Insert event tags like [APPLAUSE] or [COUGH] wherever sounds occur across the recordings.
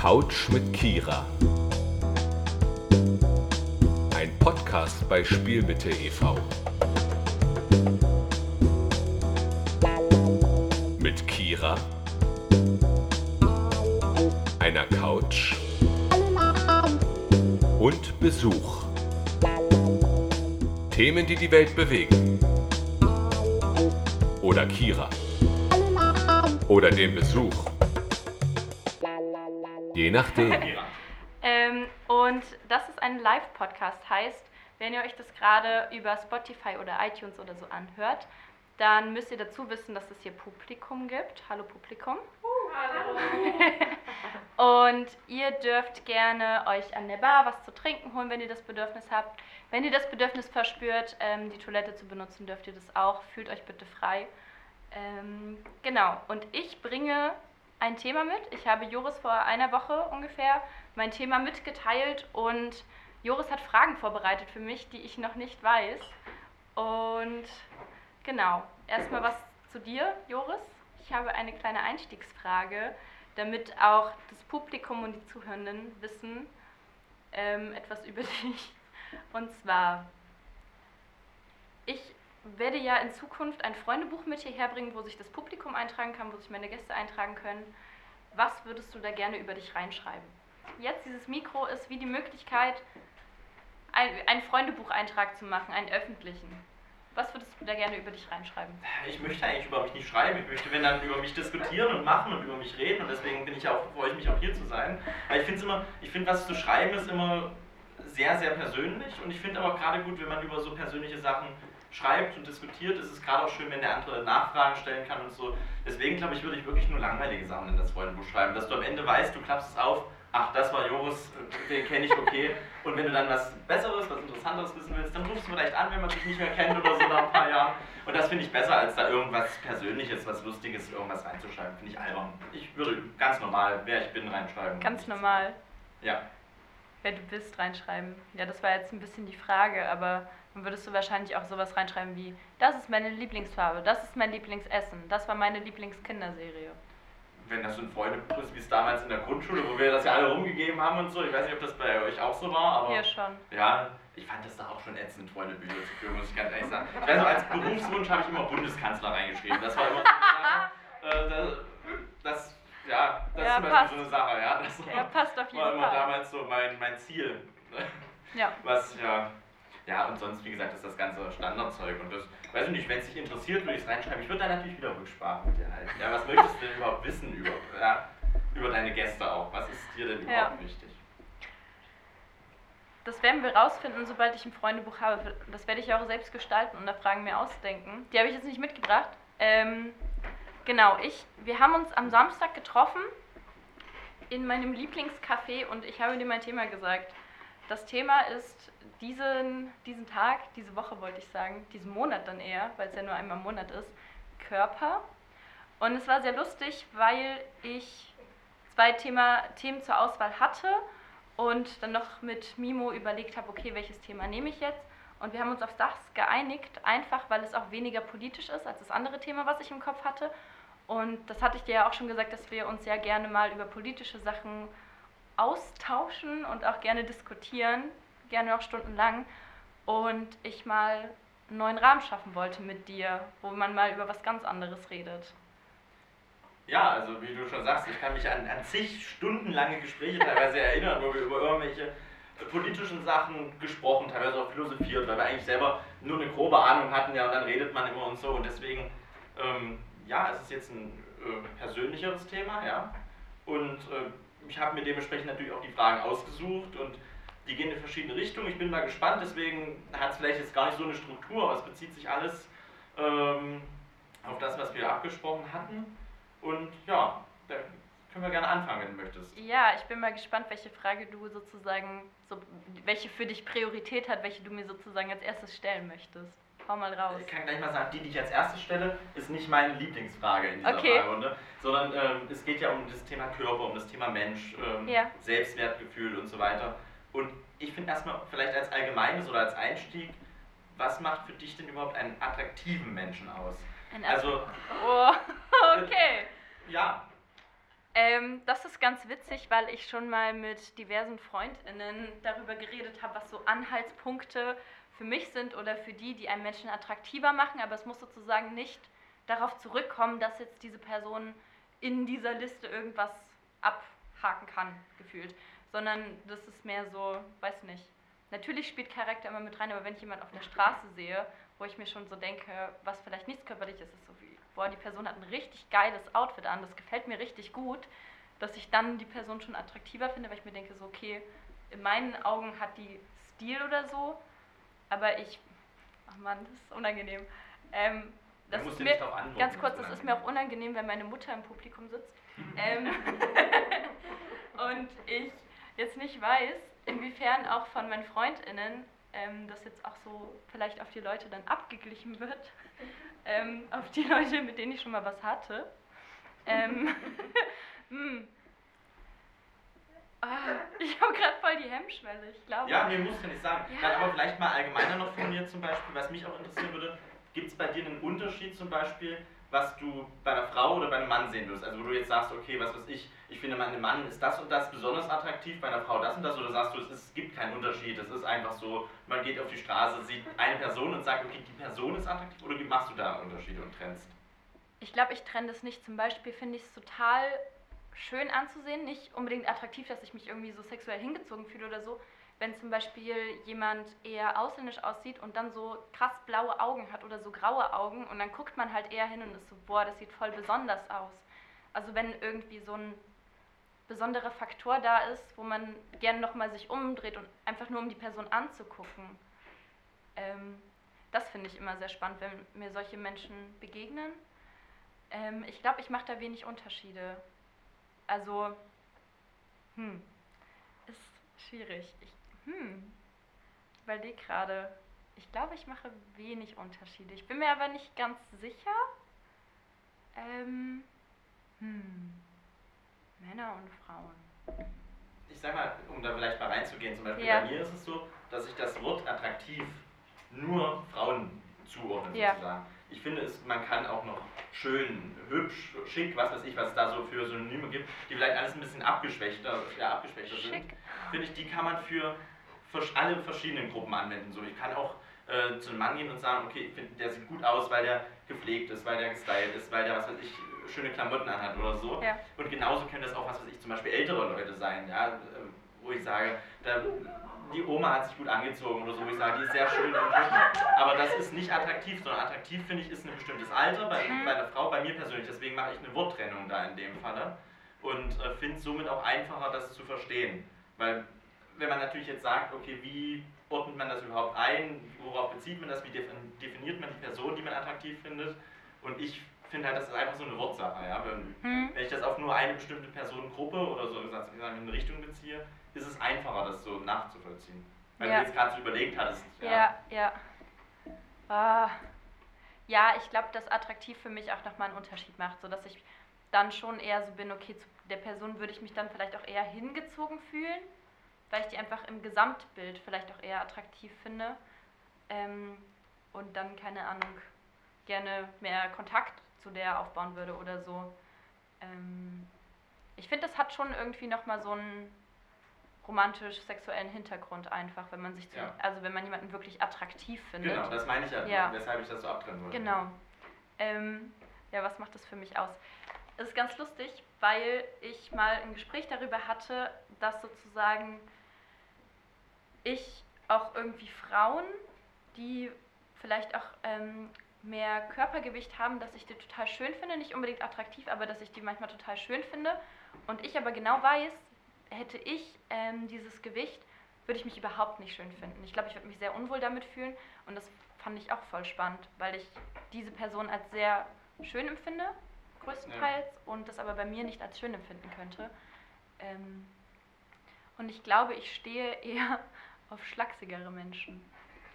Couch mit Kira. Ein Podcast bei Spielmitte e.V. Mit Kira, einer Couch und Besuch. Themen, die die Welt bewegen. Oder Kira. Oder den Besuch. Je nachdem. [LAUGHS] Ähm, und das ist ein Live-Podcast, heißt, wenn ihr euch das gerade über Spotify oder iTunes oder so anhört, dann müsst ihr dazu wissen, dass es hier Publikum gibt. Hallo Publikum. [LAUGHS] und ihr dürft gerne euch an der Bar was zu trinken holen, wenn ihr das Bedürfnis habt. Wenn ihr das Bedürfnis verspürt, ähm, die Toilette zu benutzen, dürft ihr das auch. Fühlt euch bitte frei. Ähm, genau, und ich bringe ein Thema mit. Ich habe Joris vor einer Woche ungefähr mein Thema mitgeteilt und Joris hat Fragen vorbereitet für mich, die ich noch nicht weiß. Und genau, erstmal was zu dir, Joris. Ich habe eine kleine Einstiegsfrage, damit auch das Publikum und die Zuhörenden wissen ähm, etwas [LAUGHS] über dich. Und zwar, ich werde ja in Zukunft ein Freundebuch mit hierher bringen, wo sich das Publikum eintragen kann, wo sich meine Gäste eintragen können. Was würdest du da gerne über dich reinschreiben? Jetzt dieses Mikro ist wie die Möglichkeit, einen Freundebucheintrag zu machen, einen öffentlichen. Was würdest du da gerne über dich reinschreiben? Ich möchte eigentlich über mich nicht schreiben. Ich möchte, wenn dann über mich diskutieren und machen und über mich reden. Und deswegen bin ich auch, freue ich mich auch hier zu sein. Weil ich finde immer, ich finde, was zu schreiben ist immer sehr, sehr persönlich. Und ich finde aber gerade gut, wenn man über so persönliche Sachen schreibt und diskutiert, ist es gerade auch schön, wenn der andere Nachfragen stellen kann und so. Deswegen glaube ich, würde ich wirklich nur langweilige Sachen in das Freundebuch schreiben, dass du am Ende weißt, du klappst es auf, ach, das war Joris, den kenne ich, okay. Und wenn du dann was Besseres, was Interessanteres wissen willst, dann rufst du vielleicht an, wenn man sich nicht mehr kennt oder so nach ein paar Jahren. Und das finde ich besser, als da irgendwas Persönliches, was Lustiges, irgendwas reinzuschreiben. Finde ich albern. Ich würde ganz normal, wer ich bin, reinschreiben. Ganz normal. Ja. Wer du bist, reinschreiben. Ja, das war jetzt ein bisschen die Frage, aber dann würdest du wahrscheinlich auch sowas reinschreiben wie, das ist meine Lieblingsfarbe, das ist mein Lieblingsessen, das war meine Lieblingskinderserie. Wenn das so ein Freundebuch ist, wie es damals in der Grundschule, wo wir das ja alle rumgegeben haben und so, ich weiß nicht, ob das bei euch auch so war, aber... Hier schon. Ja, ich fand das da auch schon ätzend, Freundebücher zu führen, muss ich ganz ehrlich sagen. Ich weiß noch, als Berufswunsch habe ich immer Bundeskanzler reingeschrieben, das war immer so eine Sache, äh, das, das, ja, das ja, ist Beispiel so eine Sache, ja. Das ja, passt auf jeden war immer Fall. damals so mein, mein Ziel. Ja. Was, ja, ja, und sonst, wie gesagt, ist das ganze Standardzeug. Und das, weiß ich nicht, wenn es dich interessiert, würde ich es reinschreiben. Ich würde da natürlich wieder Rücksprache mit dir halten. Ja, was möchtest du denn überhaupt wissen über, ja, über deine Gäste auch? Was ist dir denn überhaupt Ja. wichtig? Das werden wir rausfinden, sobald ich ein Freundebuch habe. Das werde ich auch selbst gestalten und da Fragen mir ausdenken. Die habe ich jetzt nicht mitgebracht. Ähm, genau, ich, wir haben uns am Samstag getroffen in meinem Lieblingscafé und ich habe dir mein Thema gesagt. Das Thema ist diesen, diesen Tag, diese Woche wollte ich sagen, diesen Monat dann eher, weil es ja nur einmal im Monat ist, Körper. Und es war sehr lustig, weil ich zwei Thema, Themen zur Auswahl hatte und dann noch mit Mimo überlegt habe, okay, welches Thema nehme ich jetzt? Und wir haben uns auf das geeinigt, einfach weil es auch weniger politisch ist als das andere Thema, was ich im Kopf hatte. Und das hatte ich dir ja auch schon gesagt, dass wir uns sehr gerne mal über politische Sachen austauschen und auch gerne diskutieren, gerne auch stundenlang. Und ich mal einen neuen Rahmen schaffen wollte mit dir, wo man mal über was ganz anderes redet. Ja, also wie du schon sagst, ich kann mich an, an zig stundenlange Gespräche teilweise erinnern, wo wir über irgendwelche politischen Sachen gesprochen, teilweise auch philosophiert, weil wir eigentlich selber nur eine grobe Ahnung hatten, ja, und dann redet man immer und so. Und deswegen, ähm, ja, es ist jetzt ein äh, persönlicheres Thema, ja. Und äh, ich habe mir dementsprechend natürlich auch die Fragen ausgesucht und die gehen in verschiedene Richtungen. Ich bin mal gespannt, deswegen hat es vielleicht jetzt gar nicht so eine Struktur, aber es bezieht sich alles ähm, auf das, was wir abgesprochen hatten. Und ja, da können wir gerne anfangen, wenn du möchtest. Ja, ich bin mal gespannt, welche Frage du sozusagen, so, welche für dich Priorität hat, welche du mir sozusagen als erstes stellen möchtest. Hau mal raus. Ich kann gleich mal sagen, die, die ich als erstes stelle, ist nicht meine Lieblingsfrage in dieser Okay. Fragerunde, sondern ähm, es geht ja um das Thema Körper, um das Thema Mensch, ähm, Ja. Selbstwertgefühl und so weiter. Und ich finde erstmal vielleicht als allgemeines oder als Einstieg, was macht für dich denn überhaupt einen attraktiven Menschen aus? Ein Also, Oh, [LAUGHS] okay. ja, Ähm, das ist ganz witzig, weil ich schon mal mit diversen FreundInnen darüber geredet habe, was so Anhaltspunkte für mich sind oder für die, die einen Menschen attraktiver machen. Aber es muss sozusagen nicht darauf zurückkommen, dass jetzt diese Person in dieser Liste irgendwas abhaken kann, gefühlt. Sondern das ist mehr so, weiß nicht. Natürlich spielt Charakter immer mit rein, aber wenn ich jemanden auf der Straße sehe, wo ich mir schon so denke, was vielleicht nichts körperlich ist, ist so wie, boah, die Person hat ein richtig geiles Outfit an, das gefällt mir richtig gut, dass ich dann die Person schon attraktiver finde, weil ich mir denke, so, okay, in meinen Augen hat die Stil oder so, aber ich, ach man, das ist unangenehm. Ähm, das ist mir, ganz kurz, das ist mir auch unangenehm, wenn meine Mutter im Publikum sitzt. [LAUGHS] ähm, [LAUGHS] und ich jetzt nicht weiß, inwiefern auch von meinen FreundInnen ähm, das jetzt auch so vielleicht auf die Leute dann abgeglichen wird, ähm, auf die Leute, mit denen ich schon mal was hatte. Ähm, [LAUGHS] hm. ah, ich habe gerade voll die Hemmschwelle, ich glaube. Ja, mir muss ja nicht sagen. Ja. Dann aber vielleicht mal allgemeiner noch von mir zum Beispiel, was mich auch interessieren würde, gibt es bei dir einen Unterschied zum Beispiel, was du bei einer Frau oder bei einem Mann sehen würdest? Also wo du jetzt sagst, okay, was weiß ich, ich finde bei einem Mann ist das und das besonders attraktiv, bei einer Frau das und das, oder sagst du, es, ist, es gibt keinen Unterschied, es ist einfach so, man geht auf die Straße, sieht eine Person und sagt, okay, die Person ist attraktiv, oder machst du da Unterschiede und trennst? Ich glaube, ich trenne das nicht. Zum Beispiel finde ich es total schön anzusehen, nicht unbedingt attraktiv, dass ich mich irgendwie so sexuell hingezogen fühle oder so, wenn zum Beispiel jemand eher ausländisch aussieht und dann so krass blaue Augen hat oder so graue Augen und dann guckt man halt eher hin und ist so, boah, das sieht voll besonders aus. Also wenn irgendwie so ein besonderer Faktor da ist, wo man gerne nochmal sich umdreht und einfach nur um die Person anzugucken. Ähm, das finde ich immer sehr spannend, wenn mir solche Menschen begegnen. Ähm, ich glaube, ich mache da wenig Unterschiede. Also, hm, ist schwierig. Ich hm, ich überlege gerade. Ich glaube, ich mache wenig Unterschiede. Ich bin mir aber nicht ganz sicher. Ähm, hm, Männer und Frauen. Ich sag mal, um da vielleicht mal reinzugehen, zum Beispiel ja. bei mir ist es so, dass ich das Wort attraktiv nur Frauen zuordne, ja. sozusagen. Ich finde, es, man kann auch noch schön, hübsch, schick, was weiß ich, was es da so für Synonyme gibt, die vielleicht alles ein bisschen abgeschwächter, ja, abgeschwächter sind. Finde ich, die kann man für alle verschiedenen Gruppen anwenden. So, ich kann auch äh, zu einem Mann gehen und sagen, okay, ich finde, der sieht gut aus, weil der gepflegt ist, weil der gestylt ist, weil der, was weiß ich, schöne Klamotten anhat oder so. Ja. Und genauso können das auch, was weiß ich, zum Beispiel ältere Leute sein, ja, äh, wo ich sage, da, die Oma hat sich gut angezogen oder so, wo ich sage, die ist sehr schön. aber das ist nicht attraktiv, sondern attraktiv finde ich ist ein bestimmtes Alter bei, mhm. bei einer Frau, bei mir persönlich. Deswegen mache ich eine Worttrennung da in dem Falle und äh, finde es somit auch einfacher, das zu verstehen. Weil wenn man natürlich jetzt sagt, okay, wie ordnet man das überhaupt ein, worauf bezieht man das, wie definiert man die Person, die man attraktiv findet. Und ich finde halt, das ist einfach so eine Wortsache. Ja? Wenn, hm. wenn ich das auf nur eine bestimmte Personengruppe oder so gesagt, in eine Richtung beziehe, ist es einfacher, das so nachzuvollziehen. Weil ja. du jetzt gerade so überlegt hattest. Ja, ja. Ja, ah. ja ich glaube, dass attraktiv für mich auch nochmal einen Unterschied macht, sodass ich dann schon eher so bin, okay, zu der Person würde ich mich dann vielleicht auch eher hingezogen fühlen weil ich die einfach im Gesamtbild vielleicht auch eher attraktiv finde ähm, und dann, keine Ahnung, gerne mehr Kontakt zu der aufbauen würde oder so. Ähm, ich finde, das hat schon irgendwie nochmal so einen romantisch-sexuellen Hintergrund einfach, wenn man sich, zu, ja. also wenn man jemanden wirklich attraktiv findet. Genau, das meine ich ja, ja. weshalb ich das so abtrennen wollte. Genau. Ähm, ja, was macht das für mich aus? Es ist ganz lustig, weil ich mal ein Gespräch darüber hatte, dass sozusagen ich auch irgendwie Frauen, die vielleicht auch ähm, mehr Körpergewicht haben, dass ich die total schön finde, nicht unbedingt attraktiv, aber dass ich die manchmal total schön finde. Und ich aber genau weiß, hätte ich ähm, dieses Gewicht, würde ich mich überhaupt nicht schön finden. Ich glaube, ich würde mich sehr unwohl damit fühlen und das fand ich auch voll spannend, weil ich diese Person als sehr schön empfinde, größtenteils, ja. und das aber bei mir nicht als schön empfinden könnte. Ähm, und ich glaube, ich stehe eher auf schlachsigere Menschen.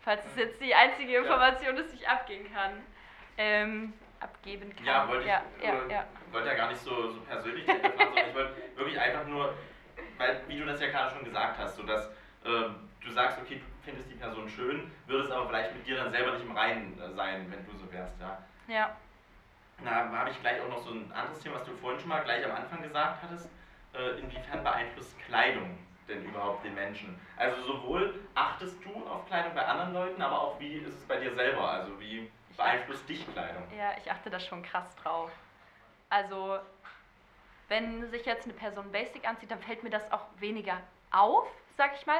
Falls es jetzt die einzige Information ist, die ich abgeben kann. Ähm, abgeben kann. Ja, wollte ich ja, ja, ja. Wollte ja gar nicht so, so persönlich fragen, sondern ich wollte wirklich einfach nur, weil, wie du das ja gerade schon gesagt hast, so dass äh, du sagst, okay, du findest die Person schön, würdest aber vielleicht mit dir dann selber nicht im Reinen äh, sein, wenn du so wärst, ja. Ja. Na, habe ich gleich auch noch so ein anderes Thema, was du vorhin schon mal gleich am Anfang gesagt hattest. Äh, inwiefern beeinflusst Kleidung denn überhaupt den Menschen? Also sowohl achtest du auf Kleidung bei anderen Leuten, aber auch wie ist es bei dir selber? Also wie beeinflusst dich Kleidung? Ja, ich achte da schon krass drauf. Also, wenn sich jetzt eine Person Basic anzieht, dann fällt mir das auch weniger auf, sag ich mal.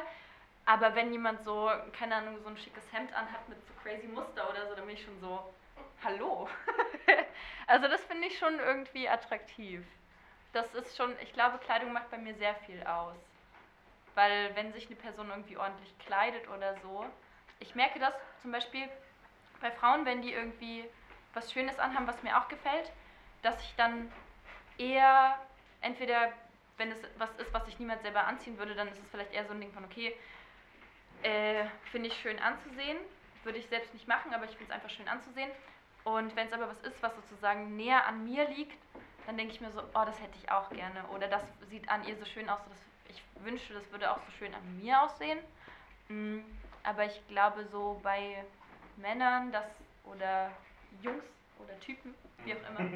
Aber wenn jemand so, keine Ahnung, so ein schickes Hemd anhat mit so crazy Muster oder so, dann bin ich schon so, hallo. [LAUGHS] also das finde ich schon irgendwie attraktiv. Das ist schon, ich glaube, Kleidung macht bei mir sehr viel aus. Weil wenn sich eine Person irgendwie ordentlich kleidet oder so, ich merke das zum Beispiel bei Frauen, wenn die irgendwie was Schönes anhaben, was mir auch gefällt, dass ich dann eher entweder, wenn es was ist, was ich niemals selber anziehen würde, dann ist es vielleicht eher so ein Ding von, okay, äh, finde ich schön anzusehen, würde ich selbst nicht machen, aber ich finde es einfach schön anzusehen. Und wenn es aber was ist, was sozusagen näher an mir liegt, dann denke ich mir so, oh, das hätte ich auch gerne. Oder das sieht an ihr so schön aus, dass ich wünschte, das würde auch so schön an mir aussehen. Mm, aber ich glaube, so bei Männern das, oder Jungs oder Typen, wie auch immer,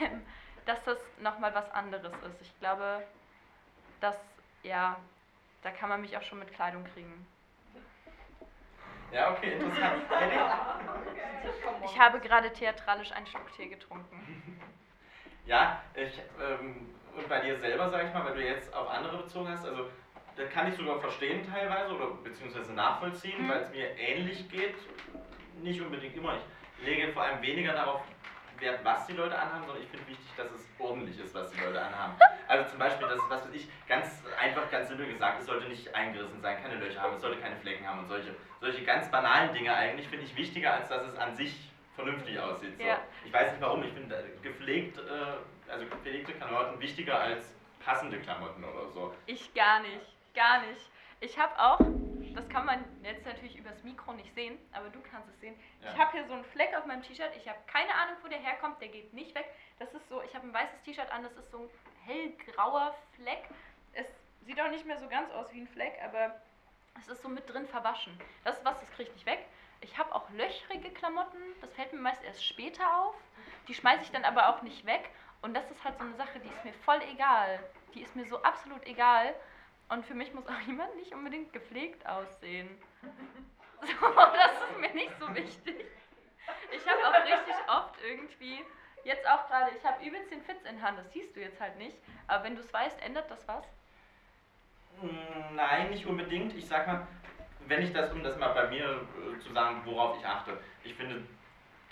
[LAUGHS] [LAUGHS] dass das nochmal was anderes ist. Ich glaube, dass, ja, da kann man mich auch schon mit Kleidung kriegen. Ja, okay, interessant. [LAUGHS] Ich habe gerade theatralisch einen Schluck Tee getrunken. Ja, ich, ähm, und bei dir selber, sag ich mal, wenn du jetzt auf andere bezogen hast, also da kann ich sogar verstehen teilweise oder beziehungsweise nachvollziehen, mhm. weil es mir ähnlich geht. Nicht unbedingt immer. Ich lege vor allem weniger darauf Wert, was die Leute anhaben, sondern ich finde wichtig, dass es ordentlich ist, was die Leute anhaben. Also zum Beispiel, das ist, was ich, ganz einfach, ganz simpel gesagt, es sollte nicht eingerissen sein, keine Löcher haben, es sollte keine Flecken haben und solche, solche ganz banalen Dinge eigentlich finde ich wichtiger, als dass es an sich vernünftig aussieht. So. Ja. Ich weiß nicht warum, ich äh, gepflegt, äh, also gepflegte Klamotten wichtiger als passende Klamotten oder so. Ich gar nicht, gar nicht. Ich habe auch das kann man jetzt natürlich übers Mikro nicht sehen, aber du kannst es sehen. Ja. Ich habe hier so einen Fleck auf meinem T-Shirt. Ich habe keine Ahnung, wo der herkommt. Der geht nicht weg. Das ist so, ich habe ein weißes T-Shirt an, das ist so ein hellgrauer Fleck. Es sieht auch nicht mehr so ganz aus wie ein Fleck, aber es ist so mit drin verwaschen. Das ist was, das kriege ich nicht weg. Ich habe auch löchrige Klamotten, das fällt mir meist erst später auf. Die schmeiße ich dann aber auch nicht weg. Und das ist halt so eine Sache, die ist mir voll egal. Die ist mir so absolut egal. Und für mich muss auch [LAUGHS] jemand nicht unbedingt gepflegt aussehen. [LAUGHS] So, das ist mir nicht so wichtig. Ich habe auch richtig oft irgendwie, jetzt auch gerade, ich habe übelst den Fitz in Hand, das siehst du jetzt halt nicht. Aber wenn du es weißt, ändert das was? Nein, nicht unbedingt. Ich sag mal, wenn ich das, um das mal bei mir äh, zu sagen, worauf ich achte, ich finde,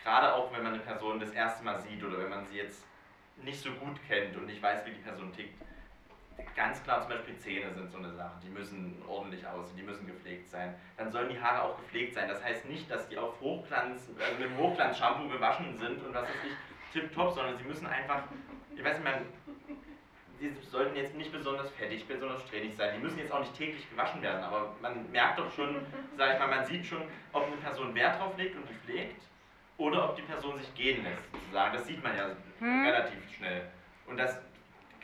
gerade auch wenn man eine Person das erste Mal sieht oder wenn man sie jetzt nicht so gut kennt und nicht weiß, wie die Person tickt, ganz klar zum Beispiel Zähne sind so eine Sache, die müssen ordentlich aussehen, die müssen gepflegt sein. Dann sollen die Haare auch gepflegt sein. Das heißt nicht, dass die auf Hochglanz, also mit Hochglanz-Shampoo gewaschen sind und was ist nicht tipptopp, sondern sie müssen einfach, ich weiß nicht, man, die sollten jetzt nicht besonders fettig, besonders strähnig sein. Die müssen jetzt auch nicht täglich gewaschen werden, aber man merkt doch schon, sag ich mal, man sieht schon, ob eine Person Wert drauf legt und die pflegt oder ob die Person sich gehen lässt, sozusagen. Das sieht man ja hm. relativ schnell. Und das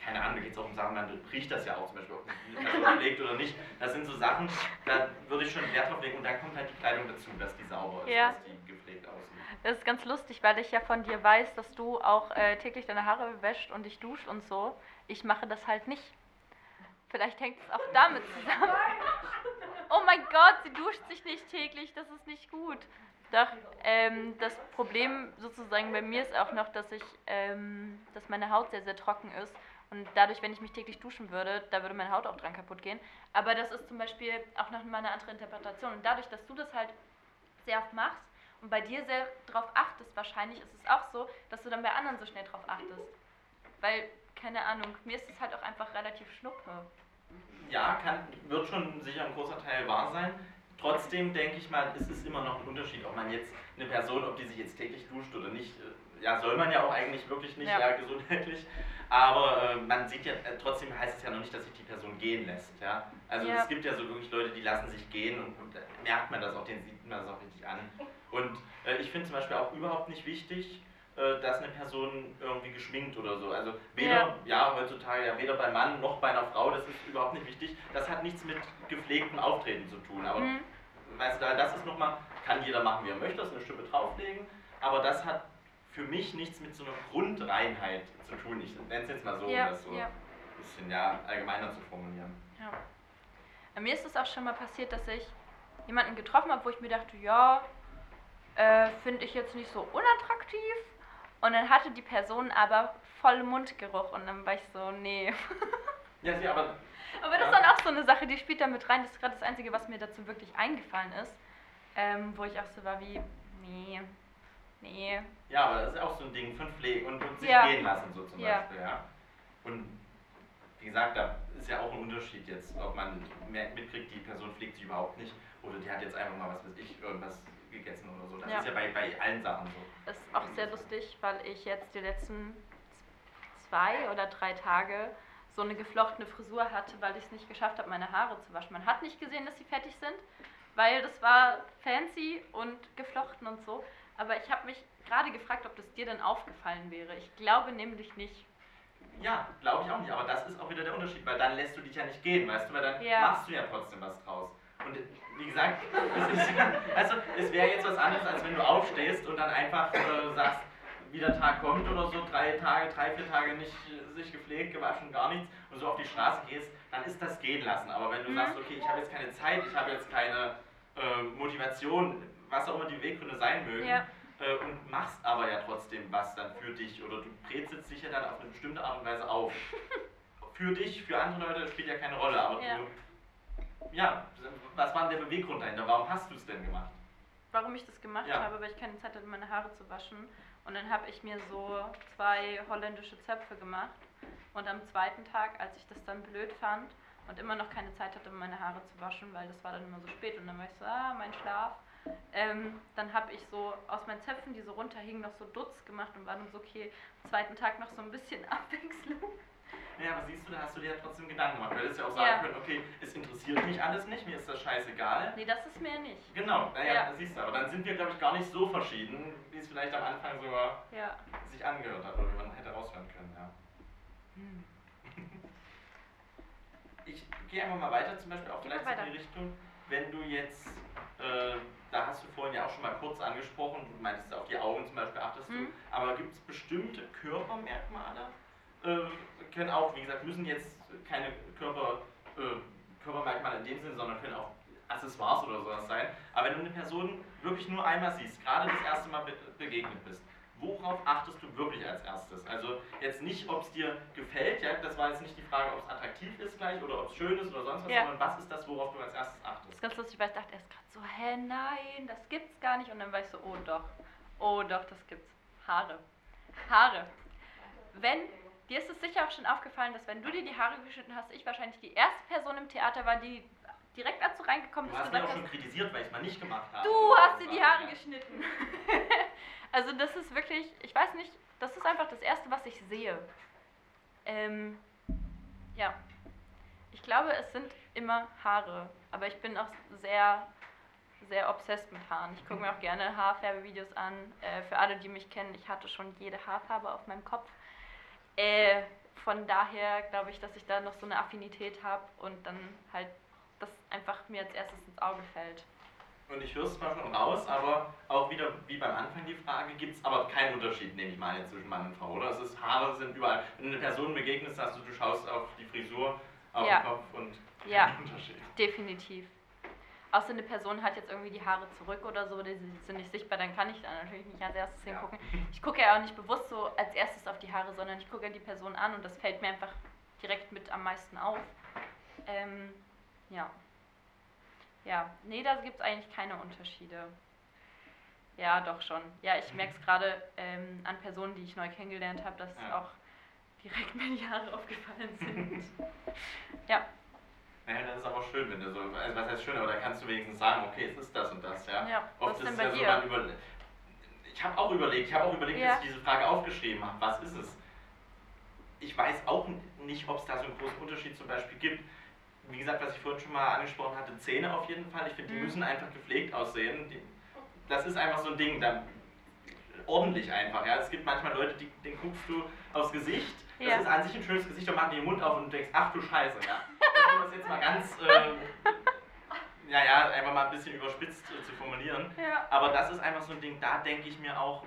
keine Ahnung, da geht es auch um Sachen, man riecht das ja auch zum Beispiel, ob eine Person [LAUGHS] legt oder nicht. Das sind so Sachen, da würde ich schon Wert drauf legen und dann kommt halt die Kleidung dazu, dass die sauber ist, ja. dass die gepflegt aussieht. Das ist ganz lustig, weil ich ja von dir weiß, dass du auch äh, täglich deine Haare wäscht und dich duscht und so. Ich mache das halt nicht. Vielleicht hängt es auch damit zusammen. [LAUGHS] Oh mein Gott, sie duscht sich nicht täglich, das ist nicht gut. Doch, ähm, das Problem sozusagen bei mir ist auch noch, dass ich, ähm, dass meine Haut sehr, sehr trocken ist und dadurch, wenn ich mich täglich duschen würde, da würde meine Haut auch dran kaputt gehen. Aber das ist zum Beispiel auch noch mal eine andere Interpretation. Und dadurch, dass du das halt sehr oft machst und bei dir sehr drauf achtest, wahrscheinlich ist es auch so, dass du dann bei anderen so schnell drauf achtest. Weil, keine Ahnung, mir ist es halt auch einfach relativ schnuppe. Ja, kann, wird schon sicher ein großer Teil wahr sein. Trotzdem denke ich mal, ist es immer noch ein Unterschied, ob man jetzt eine Person, ob die sich jetzt täglich duscht oder nicht. Äh, ja, soll man ja auch eigentlich wirklich nicht, ja, ja gesundheitlich. Aber äh, man sieht ja, äh, trotzdem heißt es ja noch nicht, dass sich die Person gehen lässt. Ja? Also ja. es gibt ja so wirklich Leute, die lassen sich gehen und, und merkt man das auch, denen sieht man das auch richtig an. Und äh, ich finde zum Beispiel auch überhaupt nicht wichtig, äh, dass eine Person irgendwie geschminkt oder so. Also weder, ja. ja. heutzutage ja weder beim Mann noch bei einer Frau, das ist überhaupt nicht wichtig. Das hat nichts mit gepflegtem Auftreten zu tun. Aber mhm. weißt du, das ist nochmal, kann jeder machen, wie er möchte, das eine Stimme drauflegen. Aber das hat für mich nichts mit so einer Grundreinheit zu tun. Ich nenne es jetzt mal so, um Ja, das so ja. ein bisschen ja, allgemeiner zu formulieren. Ja. Bei mir ist es auch schon mal passiert, dass ich jemanden getroffen habe, wo ich mir dachte, ja, äh, finde ich jetzt nicht so unattraktiv. Und dann hatte die Person aber voll Mundgeruch und dann war ich so, nee. [LAUGHS] Ja, sie aber Aber das Ja. ist dann auch so eine Sache, die spielt da mit rein. Das ist gerade das Einzige, was mir dazu wirklich eingefallen ist. Ähm, wo ich auch so war wie, nee, nee. Ja, aber das ist auch so ein Ding von Pflege und, und sich Ja. gehen lassen, so zum Ja. Beispiel, ja. Und wie gesagt, da ist ja auch ein Unterschied jetzt, ob man mitkriegt, die Person pflegt sich überhaupt nicht oder die hat jetzt einfach mal, was weiß ich, irgendwas gegessen oder so. Das Ja. ist ja bei, bei allen Sachen so. Das ist auch sehr lustig, weil ich jetzt die letzten zwei oder drei Tage so eine geflochtene Frisur hatte, weil ich es nicht geschafft habe, meine Haare zu waschen. Man hat nicht gesehen, dass sie fertig sind, weil das war fancy und geflochten und so. Aber ich habe mich gerade gefragt, ob das dir dann aufgefallen wäre. Ich glaube nämlich nicht. Ja, glaube ich auch nicht, aber das ist auch wieder der Unterschied, weil dann lässt du dich ja nicht gehen, weißt du, weil dann Ja. machst du ja trotzdem was draus. Und wie gesagt, [LAUGHS] es ist, also es wäre jetzt was anderes, als wenn du aufstehst und dann einfach äh, sagst, wie der Tag kommt oder so, drei Tage, drei, vier Tage nicht sich gepflegt, gewaschen, gar nichts und so auf die Straße gehst, dann ist das gehen lassen. Aber wenn du Mhm. sagst, okay, ich habe jetzt keine Zeit, ich habe jetzt keine äh, Motivation, was auch immer die Weggründe sein mögen, Ja. äh, und machst aber ja trotzdem was dann für dich oder du brezelst dich ja dann auf eine bestimmte Art und Weise auf. [LAUGHS] für dich, für andere Leute spielt ja keine Rolle, aber Ja. du, ja, was war denn der Beweggrund dahinter? Warum hast du es denn gemacht? Warum ich das gemacht Ja. habe, weil ich keine Zeit hatte, meine Haare zu waschen. Und dann habe ich mir so zwei holländische Zöpfe gemacht. Und am zweiten Tag, als ich das dann blöd fand und immer noch keine Zeit hatte, meine Haare zu waschen, weil das war dann immer so spät und dann war ich so, ah, mein Schlaf. Ähm, dann habe ich so aus meinen Zöpfen, die so runterhingen, noch so Dutz gemacht und war dann so, okay, am zweiten Tag noch so ein bisschen [LAUGHS] Abwechslung. Ja, aber siehst du, da hast du dir ja trotzdem Gedanken gemacht. Du hättest ja auch sagen Ja. können, okay, es interessiert mich alles nicht, mir ist das scheißegal. Nee, das ist mir nicht. Genau, naja, Ja. siehst du, aber dann sind wir, glaube ich, gar nicht so verschieden, wie es vielleicht am Anfang sogar Ja. sich angehört hat oder wie man hätte raushören können, ja. Hm. Ich gehe einfach mal weiter, zum Beispiel auch vielleicht in die. Richtung, wenn du jetzt, äh, da hast du vorhin ja auch schon mal kurz angesprochen, du meintest auf die Augen zum Beispiel achtest Mhm. du, aber gibt es bestimmte Körpermerkmale, äh, können auch, wie gesagt, müssen jetzt keine Körper, äh, Körpermerkmale in dem Sinne, sondern können auch Accessoires oder sowas sein, aber wenn du eine Person wirklich nur einmal siehst, gerade das erste Mal be begegnet bist, Worauf achtest du wirklich als erstes? Also jetzt nicht, ob es dir gefällt, ja, das war jetzt nicht die Frage, ob es attraktiv ist gleich oder ob es schön ist oder sonst was, Ja. sondern was ist das, worauf du als erstes Das achtest? ist ganz lustig, weil ich dachte erst gerade so, hä, nein, das gibt's gar nicht. Und dann war ich so, oh doch, oh doch, das gibt's. Haare. Haare. Wenn, dir ist es sicher auch schon aufgefallen, dass wenn du dir die Haare geschnitten hast, ich wahrscheinlich die erste Person im Theater war, die direkt als du reingekommen Du bist, hast mich auch schon hast, kritisiert, weil ich es mal nicht gemacht habe. du hast dir die Haare Ja. geschnitten. [LAUGHS] also das ist wirklich, ich weiß nicht, das ist einfach das Erste, was ich sehe. Ähm, ja. Ich glaube, es sind immer Haare. Aber ich bin auch sehr, sehr obsessed mit Haaren. Ich gucke mir auch gerne Haarfärbevideos an. Äh, für alle, die mich kennen, ich hatte schon jede Haarfarbe auf meinem Kopf. Äh, von daher glaube ich, dass ich da noch so eine Affinität habe und dann halt das einfach mir als erstes ins Auge fällt. Und ich höre es zwar schon raus, aber auch wieder wie beim Anfang die Frage, gibt es aber keinen Unterschied, nehme ich mal jetzt zwischen Mann und Frau, oder? Es ist, Haare sind überall. Wenn du eine Person begegnest, hast du, du schaust auf die Frisur, auf Ja. den Kopf und Ja. kein Unterschied. Definitiv. Außer eine Person hat jetzt irgendwie die Haare zurück oder so, die sind nicht sichtbar, dann kann ich da natürlich nicht als erstes Ja. hingucken. Ich gucke ja auch nicht bewusst so als erstes auf die Haare, sondern ich gucke ja die Person an und das fällt mir einfach direkt mit am meisten auf. Ähm, ja. Ja, nee, da gibt es eigentlich keine Unterschiede. Ja, doch schon. Ja, ich merke es [LAUGHS] gerade ähm, an Personen, die ich neu kennengelernt habe, dass Ja. auch direkt mir die Haare aufgefallen sind. [LAUGHS] ja, Naja, das ist aber schön, wenn du so, also was heißt schön, aber da kannst du wenigstens sagen, okay, es ist das und das, ja. Ja, was Oft ist bei ja so, man über, ich habe auch überlegt, ich habe auch überlegt, Ja. dass ich diese Frage aufgeschrieben habe, was ist es? Ich weiß auch nicht, ob es da so einen großen Unterschied zum Beispiel gibt. Wie gesagt, was ich vorhin schon mal angesprochen hatte, Zähne auf jeden Fall. Ich finde, die Mhm. müssen einfach gepflegt aussehen. Das ist einfach so ein Ding, da, ordentlich einfach. Ja. Es gibt manchmal Leute, die, denen guckst du aufs Gesicht. Das Ja. ist an sich ein schönes Gesicht, dann machen den Mund auf und du denkst, ach du Scheiße, ja. Um das jetzt mal ganz, ähm, ja, ja, einfach mal ein bisschen überspitzt äh, zu formulieren. Ja. Aber das ist einfach so ein Ding, da denke ich mir auch,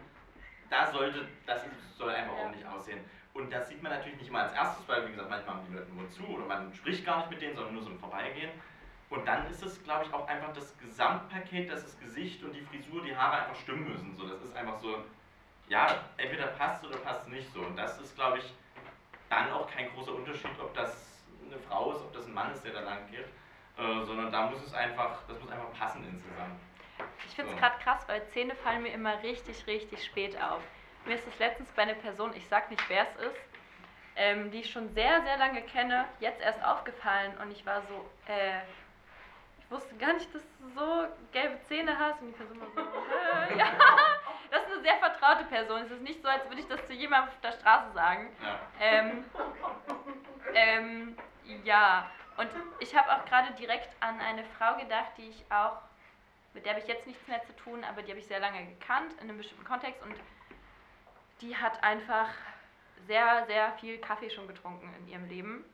da sollte, das soll einfach Ja. ordentlich aussehen. Und das sieht man natürlich nicht mal als erstes, weil, wie gesagt, manchmal haben die Leute nur zu oder man spricht gar nicht mit denen, sondern nur so im Vorbeigehen. Und dann ist es, glaube ich, auch einfach das Gesamtpaket, dass das Gesicht und die Frisur, die Haare einfach stimmen müssen. So, das ist einfach so, ja, entweder passt oder passt nicht so. Und das ist, glaube ich, dann auch kein großer Unterschied, ob das eine Frau ist, ob das ein Mann ist, der da lang geht. Äh, sondern da muss es einfach, das muss einfach passen insgesamt. Ich finde es So. gerade krass, weil Zähne fallen mir immer richtig, richtig spät auf. Mir ist es letztens bei einer Person, ich sag nicht, wer es ist, ähm, die ich schon sehr, sehr lange kenne, jetzt erst aufgefallen und ich war so, äh, ich wusste gar nicht, dass du so gelbe Zähne hast und die Person war so, äh, [LAUGHS] ja, eine sehr vertraute Person. Es ist nicht so, als würde ich das zu jemandem auf der Straße sagen. Ja. Ähm, ähm, ja, und ich habe auch gerade direkt an eine Frau gedacht, die ich auch, mit der habe ich jetzt nichts mehr zu tun, aber die habe ich sehr lange gekannt in einem bestimmten Kontext und die hat einfach sehr, sehr viel Kaffee schon getrunken in ihrem Leben.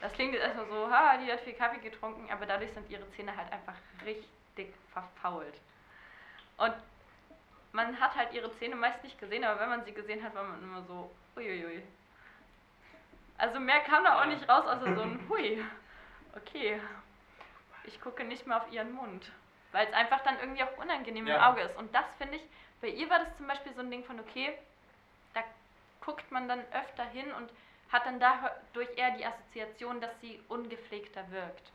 Das klingt jetzt erstmal so, ha, die hat viel Kaffee getrunken, aber dadurch sind ihre Zähne halt einfach richtig verfault. Und man hat halt ihre Zähne meist nicht gesehen, aber wenn man sie gesehen hat, war man immer so, uiuiui. Also mehr kam da auch nicht raus, außer so ein Hui. Okay. Ich gucke nicht mehr auf ihren Mund. Weil es einfach dann irgendwie auch unangenehm im Ja. Auge ist. Und das finde ich, bei ihr war das zum Beispiel so ein Ding von, okay, da guckt man dann öfter hin und hat dann dadurch eher die Assoziation, dass sie ungepflegter wirkt.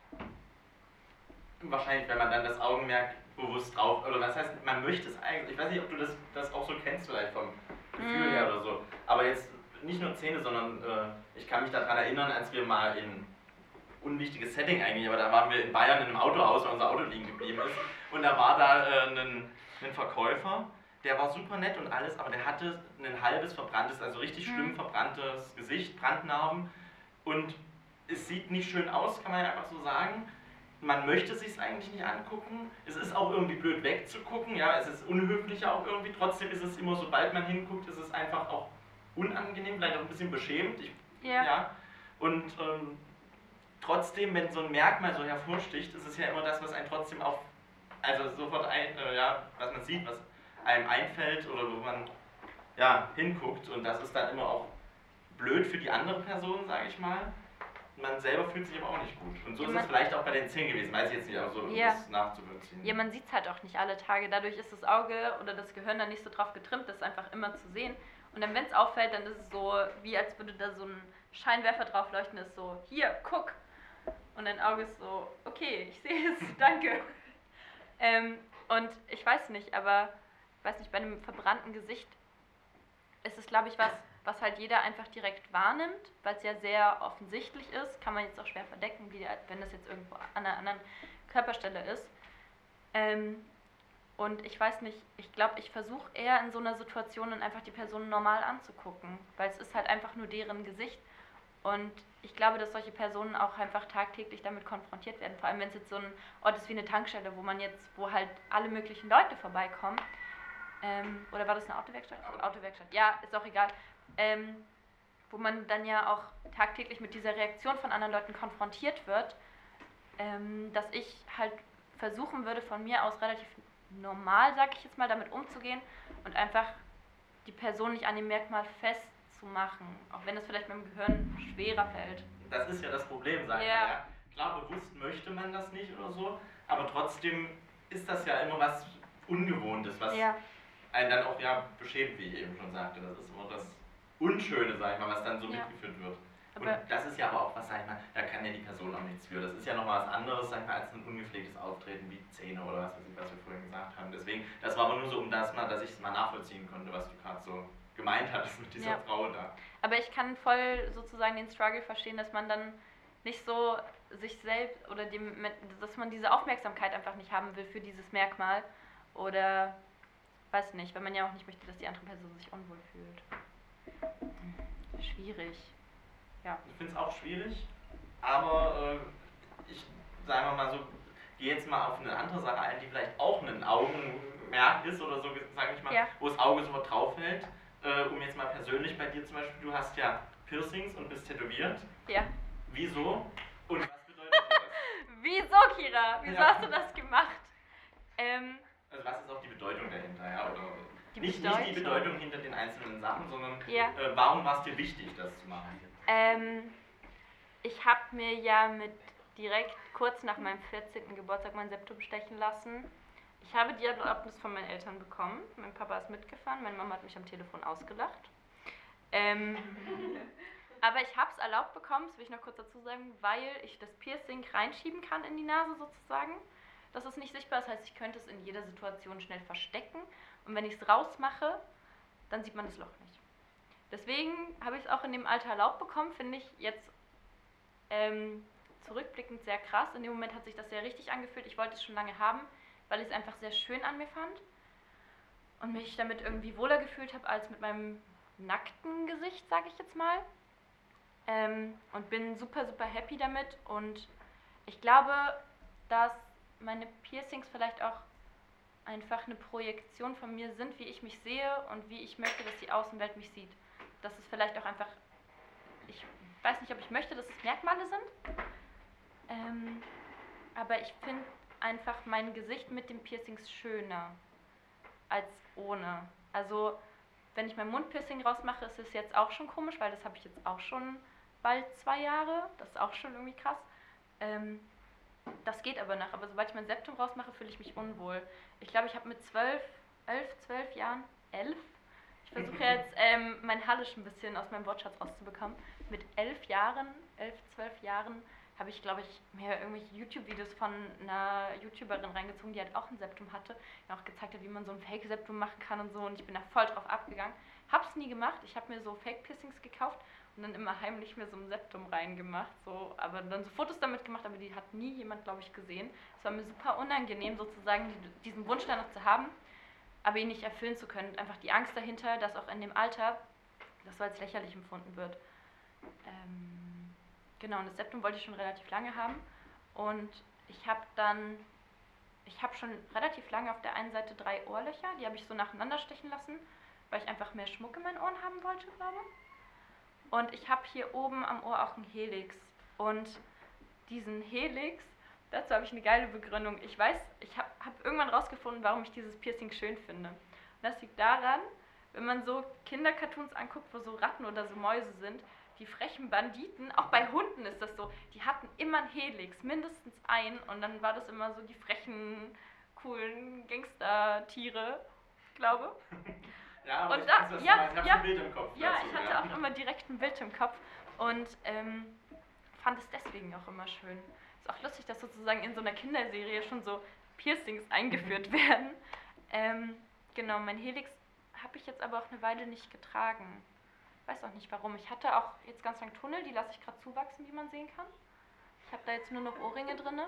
Wahrscheinlich, wenn man dann das Augenmerk bewusst drauf, oder was heißt, man möchte es eigentlich, ich weiß nicht, ob du das, das auch so kennst, vielleicht vom Gefühl Mm. her oder so, aber jetzt nicht nur Zähne, sondern äh, ich kann mich daran erinnern, als wir mal in unwichtiges Setting eigentlich, aber da waren wir in Bayern in einem Autohaus, weil unser Auto liegen geblieben ist und da war da äh, ein, ein Verkäufer, der war super nett und alles, aber der hatte ein halbes verbranntes, also richtig Mhm. schlimm verbranntes Gesicht, Brandnarben und es sieht nicht schön aus, kann man ja einfach so sagen. Man möchte sich eigentlich nicht angucken. Es ist auch irgendwie blöd wegzugucken, ja, es ist unhöflicher auch irgendwie. Trotzdem ist es immer, sobald man hinguckt, ist es einfach auch unangenehm, vielleicht auch ein bisschen beschämend. Ich, Ja. Und ähm, trotzdem, wenn so ein Merkmal so hervorsticht, ist es ja immer das, was einen trotzdem auch, also sofort ein, äh, ja, was man sieht, was einem einfällt oder wo man ja, hinguckt. Und das ist dann immer auch blöd für die andere Person, sage ich mal. Man selber fühlt sich aber auch nicht gut. Und so Ja, ist es vielleicht auch bei den Zähnen gewesen, weiß ich jetzt nicht, aber so Ja. das nachzuvollziehen. Ja, man sieht es halt auch nicht alle Tage. Dadurch ist das Auge oder das Gehirn dann nicht so drauf getrimmt, das einfach immer zu sehen. Und dann, wenn es auffällt, dann ist es so, wie als würde da so ein Scheinwerfer drauf leuchten, ist so, hier, guck. Und dein Auge ist so, okay, ich sehe es, [LAUGHS] danke. ähm, und ich weiß nicht, aber, weiß nicht, bei einem verbrannten Gesicht ist es, glaube ich, was, was halt jeder einfach direkt wahrnimmt, weil es ja sehr offensichtlich ist. Kann man jetzt auch schwer verdecken, wie, wenn das jetzt irgendwo an einer anderen Körperstelle ist. Ähm, und ich weiß nicht, ich glaube, ich versuche eher in so einer Situation dann einfach die Person normal anzugucken, weil es ist halt einfach nur deren Gesicht. Und ich glaube, dass solche Personen auch einfach tagtäglich damit konfrontiert werden. Vor allem, wenn es jetzt so ein Ort ist wie eine Tankstelle, wo man jetzt, wo halt alle möglichen Leute vorbeikommen. Ähm, oder war das eine Autowerkstatt? Auto. Autowerkstatt, ja, ist auch egal. Ähm, wo man dann ja auch tagtäglich mit dieser Reaktion von anderen Leuten konfrontiert wird, ähm, dass ich halt versuchen würde, von mir aus relativ normal, sag ich jetzt mal, damit umzugehen und einfach die Person nicht an dem Merkmal festzumachen, auch wenn es vielleicht meinem Gehirn schwerer fällt. Das ist ja das Problem, sagen Ja. wir ja. Klar, bewusst möchte man das nicht oder so, aber trotzdem ist das ja immer was Ungewohntes, was Ja, einen dann auch ja beschämt, wie ich eben schon sagte. Das ist immer das Unschöne, sag ich mal, was dann so Ja. mitgeführt wird. aber und das ist ja aber auch was, sag ich mal, da kann ja die Person auch nichts für. Das ist ja nochmal was anderes, sag ich mal, als ein ungepflegtes Auftreten wie Zähne oder was weiß ich, was wir vorhin gesagt haben. Deswegen, das war aber nur so, um das mal, dass ich es mal nachvollziehen konnte, was du gerade so gemeint hattest mit dieser Ja. Frau da. Aber ich kann voll sozusagen den Struggle verstehen, dass man dann nicht so sich selbst oder dem, dass man diese Aufmerksamkeit einfach nicht haben will für dieses Merkmal. Oder weiß nicht, weil man ja auch nicht möchte, dass die andere Person sich unwohl fühlt. Schwierig. Ja. Ich finde es auch schwierig, aber äh, ich sage mal so, gehe jetzt mal auf eine andere Sache ein, die vielleicht auch ein Augenmerk ist oder so, sage ich mal, Ja. wo das Auge sofort drauf fällt. Äh, um jetzt mal persönlich bei dir zum Beispiel, du hast ja Piercings und bist tätowiert. Ja. Wieso? Und was bedeutet [LAUGHS] das? Wieso, Kira? Wieso Ja. hast du das gemacht? Ähm, Also was ist auch die Bedeutung dahinter, ja? Oder Die nicht, nicht die Bedeutung hinter den einzelnen Sachen, sondern Ja. äh, warum war es dir wichtig, das zu machen? Ähm, ich habe mir ja mit direkt kurz nach meinem 14. Geburtstag mein Septum stechen lassen. Ich habe die Erlaubnis von meinen Eltern bekommen. Mein Papa ist mitgefahren, meine Mama hat mich am Telefon ausgelacht. Ähm, [LAUGHS] aber ich habe es erlaubt bekommen, das will ich noch kurz dazu sagen, weil ich das Piercing reinschieben kann in die Nase sozusagen. Das ist nicht sichtbar, das heißt, ich könnte es in jeder Situation schnell verstecken. Und wenn ich es rausmache, dann sieht man das Loch nicht. Deswegen habe ich es auch in dem Alter erlaubt bekommen, finde ich jetzt ähm, zurückblickend sehr krass. In dem Moment hat sich das sehr richtig angefühlt. Ich wollte es schon lange haben, weil ich es einfach sehr schön an mir fand und mich damit irgendwie wohler gefühlt habe als mit meinem nackten Gesicht, sage ich jetzt mal. Ähm, und bin super, super happy damit. Und ich glaube, dass meine Piercings vielleicht auch einfach eine Projektion von mir sind, wie ich mich sehe und wie ich möchte, dass die Außenwelt mich sieht. Dass es vielleicht auch einfach, ich weiß nicht, ob ich möchte, dass es Merkmale sind, ähm, aber ich finde einfach mein Gesicht mit dem Piercings schöner als ohne. Also, wenn ich mein Mundpiercing rausmache, ist es jetzt auch schon komisch, weil das habe ich jetzt auch schon bald zwei Jahre. Das ist auch schon irgendwie krass. Ähm, das geht aber nach. Aber sobald ich mein Septum rausmache, fühle ich mich unwohl. Ich glaube, ich habe mit zwölf, elf, zwölf Jahren, elf, ich versuche [LAUGHS] jetzt ähm, mein Hallisch ein bisschen aus meinem Wortschatz rauszubekommen. Mit elf Jahren, elf, zwölf Jahren, habe ich, glaube ich, mir irgendwelche YouTube-Videos von einer YouTuberin reingezogen, die halt auch ein Septum hatte, die auch gezeigt hat, wie man so ein Fake-Septum machen kann und so. Und ich bin da voll drauf abgegangen. Hab's nie gemacht. Ich habe mir so Fake-Piercings gekauft und dann immer heimlich mir so ein Septum reingemacht. So, aber dann so Fotos damit gemacht, aber die hat nie jemand, glaube ich, gesehen. Es war mir super unangenehm, sozusagen die, diesen Wunsch danach zu haben, aber ihn nicht erfüllen zu können. Und einfach die Angst dahinter, dass auch in dem Alter das so als lächerlich empfunden wird. Ähm, genau, und das Septum wollte ich schon relativ lange haben. Und ich habe dann, ich habe schon relativ lange auf der einen Seite drei Ohrlöcher, die habe ich so nacheinander stechen lassen, weil ich einfach mehr Schmuck in meinen Ohren haben wollte, glaube ich. Und ich habe hier oben am Ohr auch einen Helix. Und diesen Helix, dazu habe ich eine geile Begründung. Ich weiß, ich habe hab irgendwann rausgefunden, warum ich dieses Piercing schön finde. Und das liegt daran, wenn man so Kindercartoons anguckt, wo so Ratten oder so Mäuse sind, die frechen Banditen, auch bei Hunden ist das so, die hatten immer einen Helix, mindestens einen. Und dann war das immer so die frechen, coolen Gangster-Tiere, glaube Ja, aber Und ich da- weiß, ja, ich ja, ein Bild im Kopf. Ja, dazu, ich hatte ja. auch immer direkt ein Bild im Kopf und ähm, fand es deswegen auch immer schön. Ist auch lustig, dass sozusagen in so einer Kinderserie schon so Piercings eingeführt werden. Ähm, genau, mein Helix habe ich jetzt aber auch eine Weile nicht getragen. Weiß auch nicht warum. Ich hatte auch jetzt ganz lang Tunnel, die lasse ich gerade zuwachsen, wie man sehen kann. Ich habe da jetzt nur noch Ohrringe drin,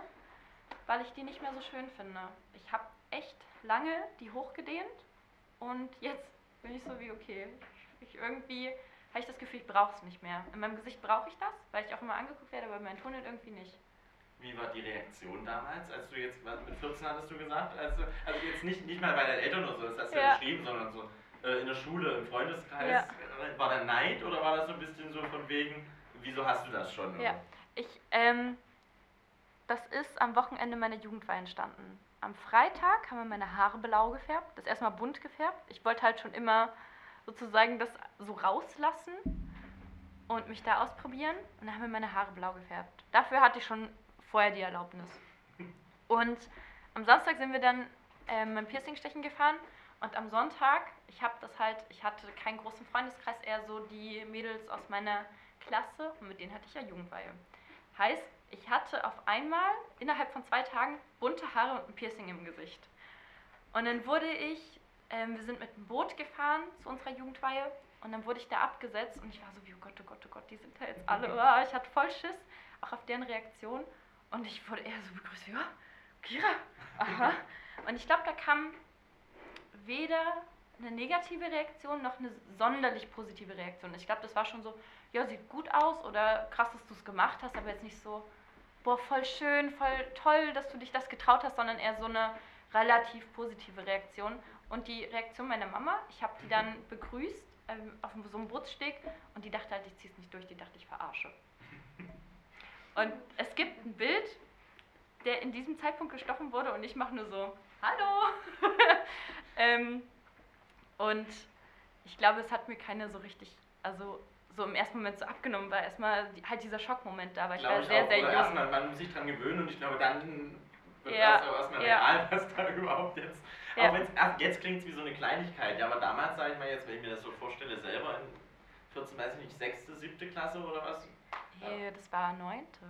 weil ich die nicht mehr so schön finde. Ich habe echt lange die hochgedehnt und jetzt bin ich so wie, okay, ich irgendwie habe ich das Gefühl, ich brauche es nicht mehr. In meinem Gesicht brauche ich das, weil ich auch immer angeguckt werde, aber in meinen Tunnel irgendwie nicht. Wie war die Reaktion damals, als du jetzt, mit 14 hattest du gesagt, also, also jetzt nicht, nicht mal bei deinen Eltern oder so, das hast du ja, Ja. geschrieben, sondern so äh, in der Schule, im Freundeskreis, Ja. war da Neid oder war das so ein bisschen so von wegen, wieso hast du das schon? Ja. Ich, ähm, das ist am Wochenende meiner Jugendweihe entstanden. Am Freitag haben wir meine Haare blau gefärbt, das erstmal bunt gefärbt. Ich wollte halt schon immer sozusagen das so rauslassen und mich da ausprobieren. Und dann haben wir meine Haare blau gefärbt. Dafür hatte ich schon vorher die Erlaubnis. Und am Samstag sind wir dann ähm, beim Piercingstechen gefahren und am Sonntag, ich habe das halt, ich hatte keinen großen Freundeskreis, eher so die Mädels aus meiner Klasse und mit denen hatte ich ja Jugendweihe. Heißt, ich hatte auf einmal innerhalb von zwei Tagen bunte Haare und ein Piercing im Gesicht. Und dann wurde ich, ähm, wir sind mit dem Boot gefahren zu unserer Jugendweihe und dann wurde ich da abgesetzt und ich war so wie, oh Gott, oh Gott, oh Gott, die sind da jetzt alle. [LAUGHS] Oh, ich hatte voll Schiss, auch auf deren Reaktion. Und ich wurde eher so begrüßt, wie, ja, Kira, aha. [LAUGHS] Und ich glaube, da kam weder eine negative Reaktion noch eine sonderlich positive Reaktion. Ich glaube, das war schon so, ja, sieht gut aus oder krass, dass du es gemacht hast, aber jetzt nicht so, boah, voll schön, voll toll, dass du dich das getraut hast, sondern eher so eine relativ positive Reaktion. Und die Reaktion meiner Mama, ich habe die dann begrüßt ähm, auf so einem Bootssteg und die dachte halt, ich zieh's nicht durch, die dachte, ich verarsche. Und es gibt ein Bild, der in diesem Zeitpunkt gestochen wurde und ich mache nur so, hallo. [LAUGHS] ähm, Und ich glaube, es hat mir keine so richtig, also so im ersten Moment so abgenommen, weil erstmal halt dieser Schockmoment da war. Ich war sehr, auch. sehr jung. erstmal, man muss sich dran gewöhnen und ich glaube, dann wird Ja, das auch erstmal ja. real, [LAUGHS] was da überhaupt jetzt. Ja. Auch wenn's, ach, jetzt klingt es wie so eine Kleinigkeit, ja, aber damals, sage ich mal jetzt, wenn ich mir das so vorstelle, selber in 14, weiß ich nicht, 6., 7. Klasse oder was? Nee, das war neunte.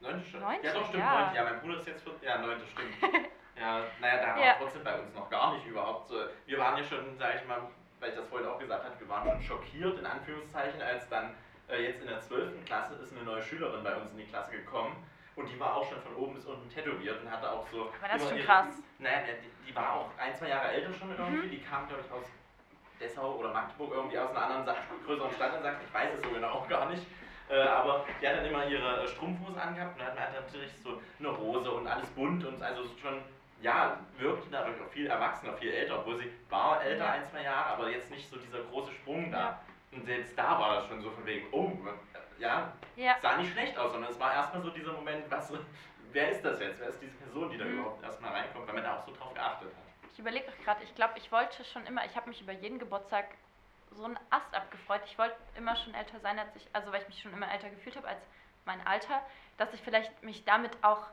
9. schon? Neunte, ja, doch, stimmt, ja. 9. Ja, mein Bruder ist jetzt 14. Ja, 9. stimmt. [LAUGHS] ja, naja, da war Ja. trotzdem bei uns noch gar nicht überhaupt so. Wir waren ja schon, sage ich mal, weil ich das vorhin auch gesagt habe, wir waren schon schockiert, in Anführungszeichen, als dann äh, jetzt in der 12. Klasse ist eine neue Schülerin bei uns in die Klasse gekommen. Und die war auch schon von oben bis unten tätowiert und hatte auch so. Aber das ist schon ihre- krass. Naja, die, die war auch ein, zwei Jahre älter schon irgendwie. Mhm. Die kam, glaube ich, aus Dessau oder Magdeburg, irgendwie aus einer anderen Sa [LAUGHS] größeren Stadt und sagt, ich weiß es so genau auch [LAUGHS] gar nicht. Äh, aber die hat dann immer ihre äh, Strumpfhose angehabt und hat, hat natürlich so eine Rose und alles bunt und also schon, ja, wirkte dadurch auch viel erwachsener, viel älter, obwohl sie war älter Ja. ein, zwei Jahre, aber jetzt nicht so dieser große Sprung da. Ja. Und selbst da war das schon so von wegen, oh, ja, Ja. sah nicht schlecht aus, sondern es war erstmal so dieser Moment, was, [LAUGHS] wer ist das jetzt? Wer ist diese Person, die da Mhm. überhaupt erstmal reinkommt, weil man da auch so drauf geachtet hat. Ich überlege auch gerade, ich glaube, ich wollte schon immer, ich habe mich über jeden Geburtstag so einen Ast abgefreut. Ich wollte immer schon älter sein, als ich, also weil ich mich schon immer älter gefühlt habe als mein Alter, dass ich vielleicht mich damit auch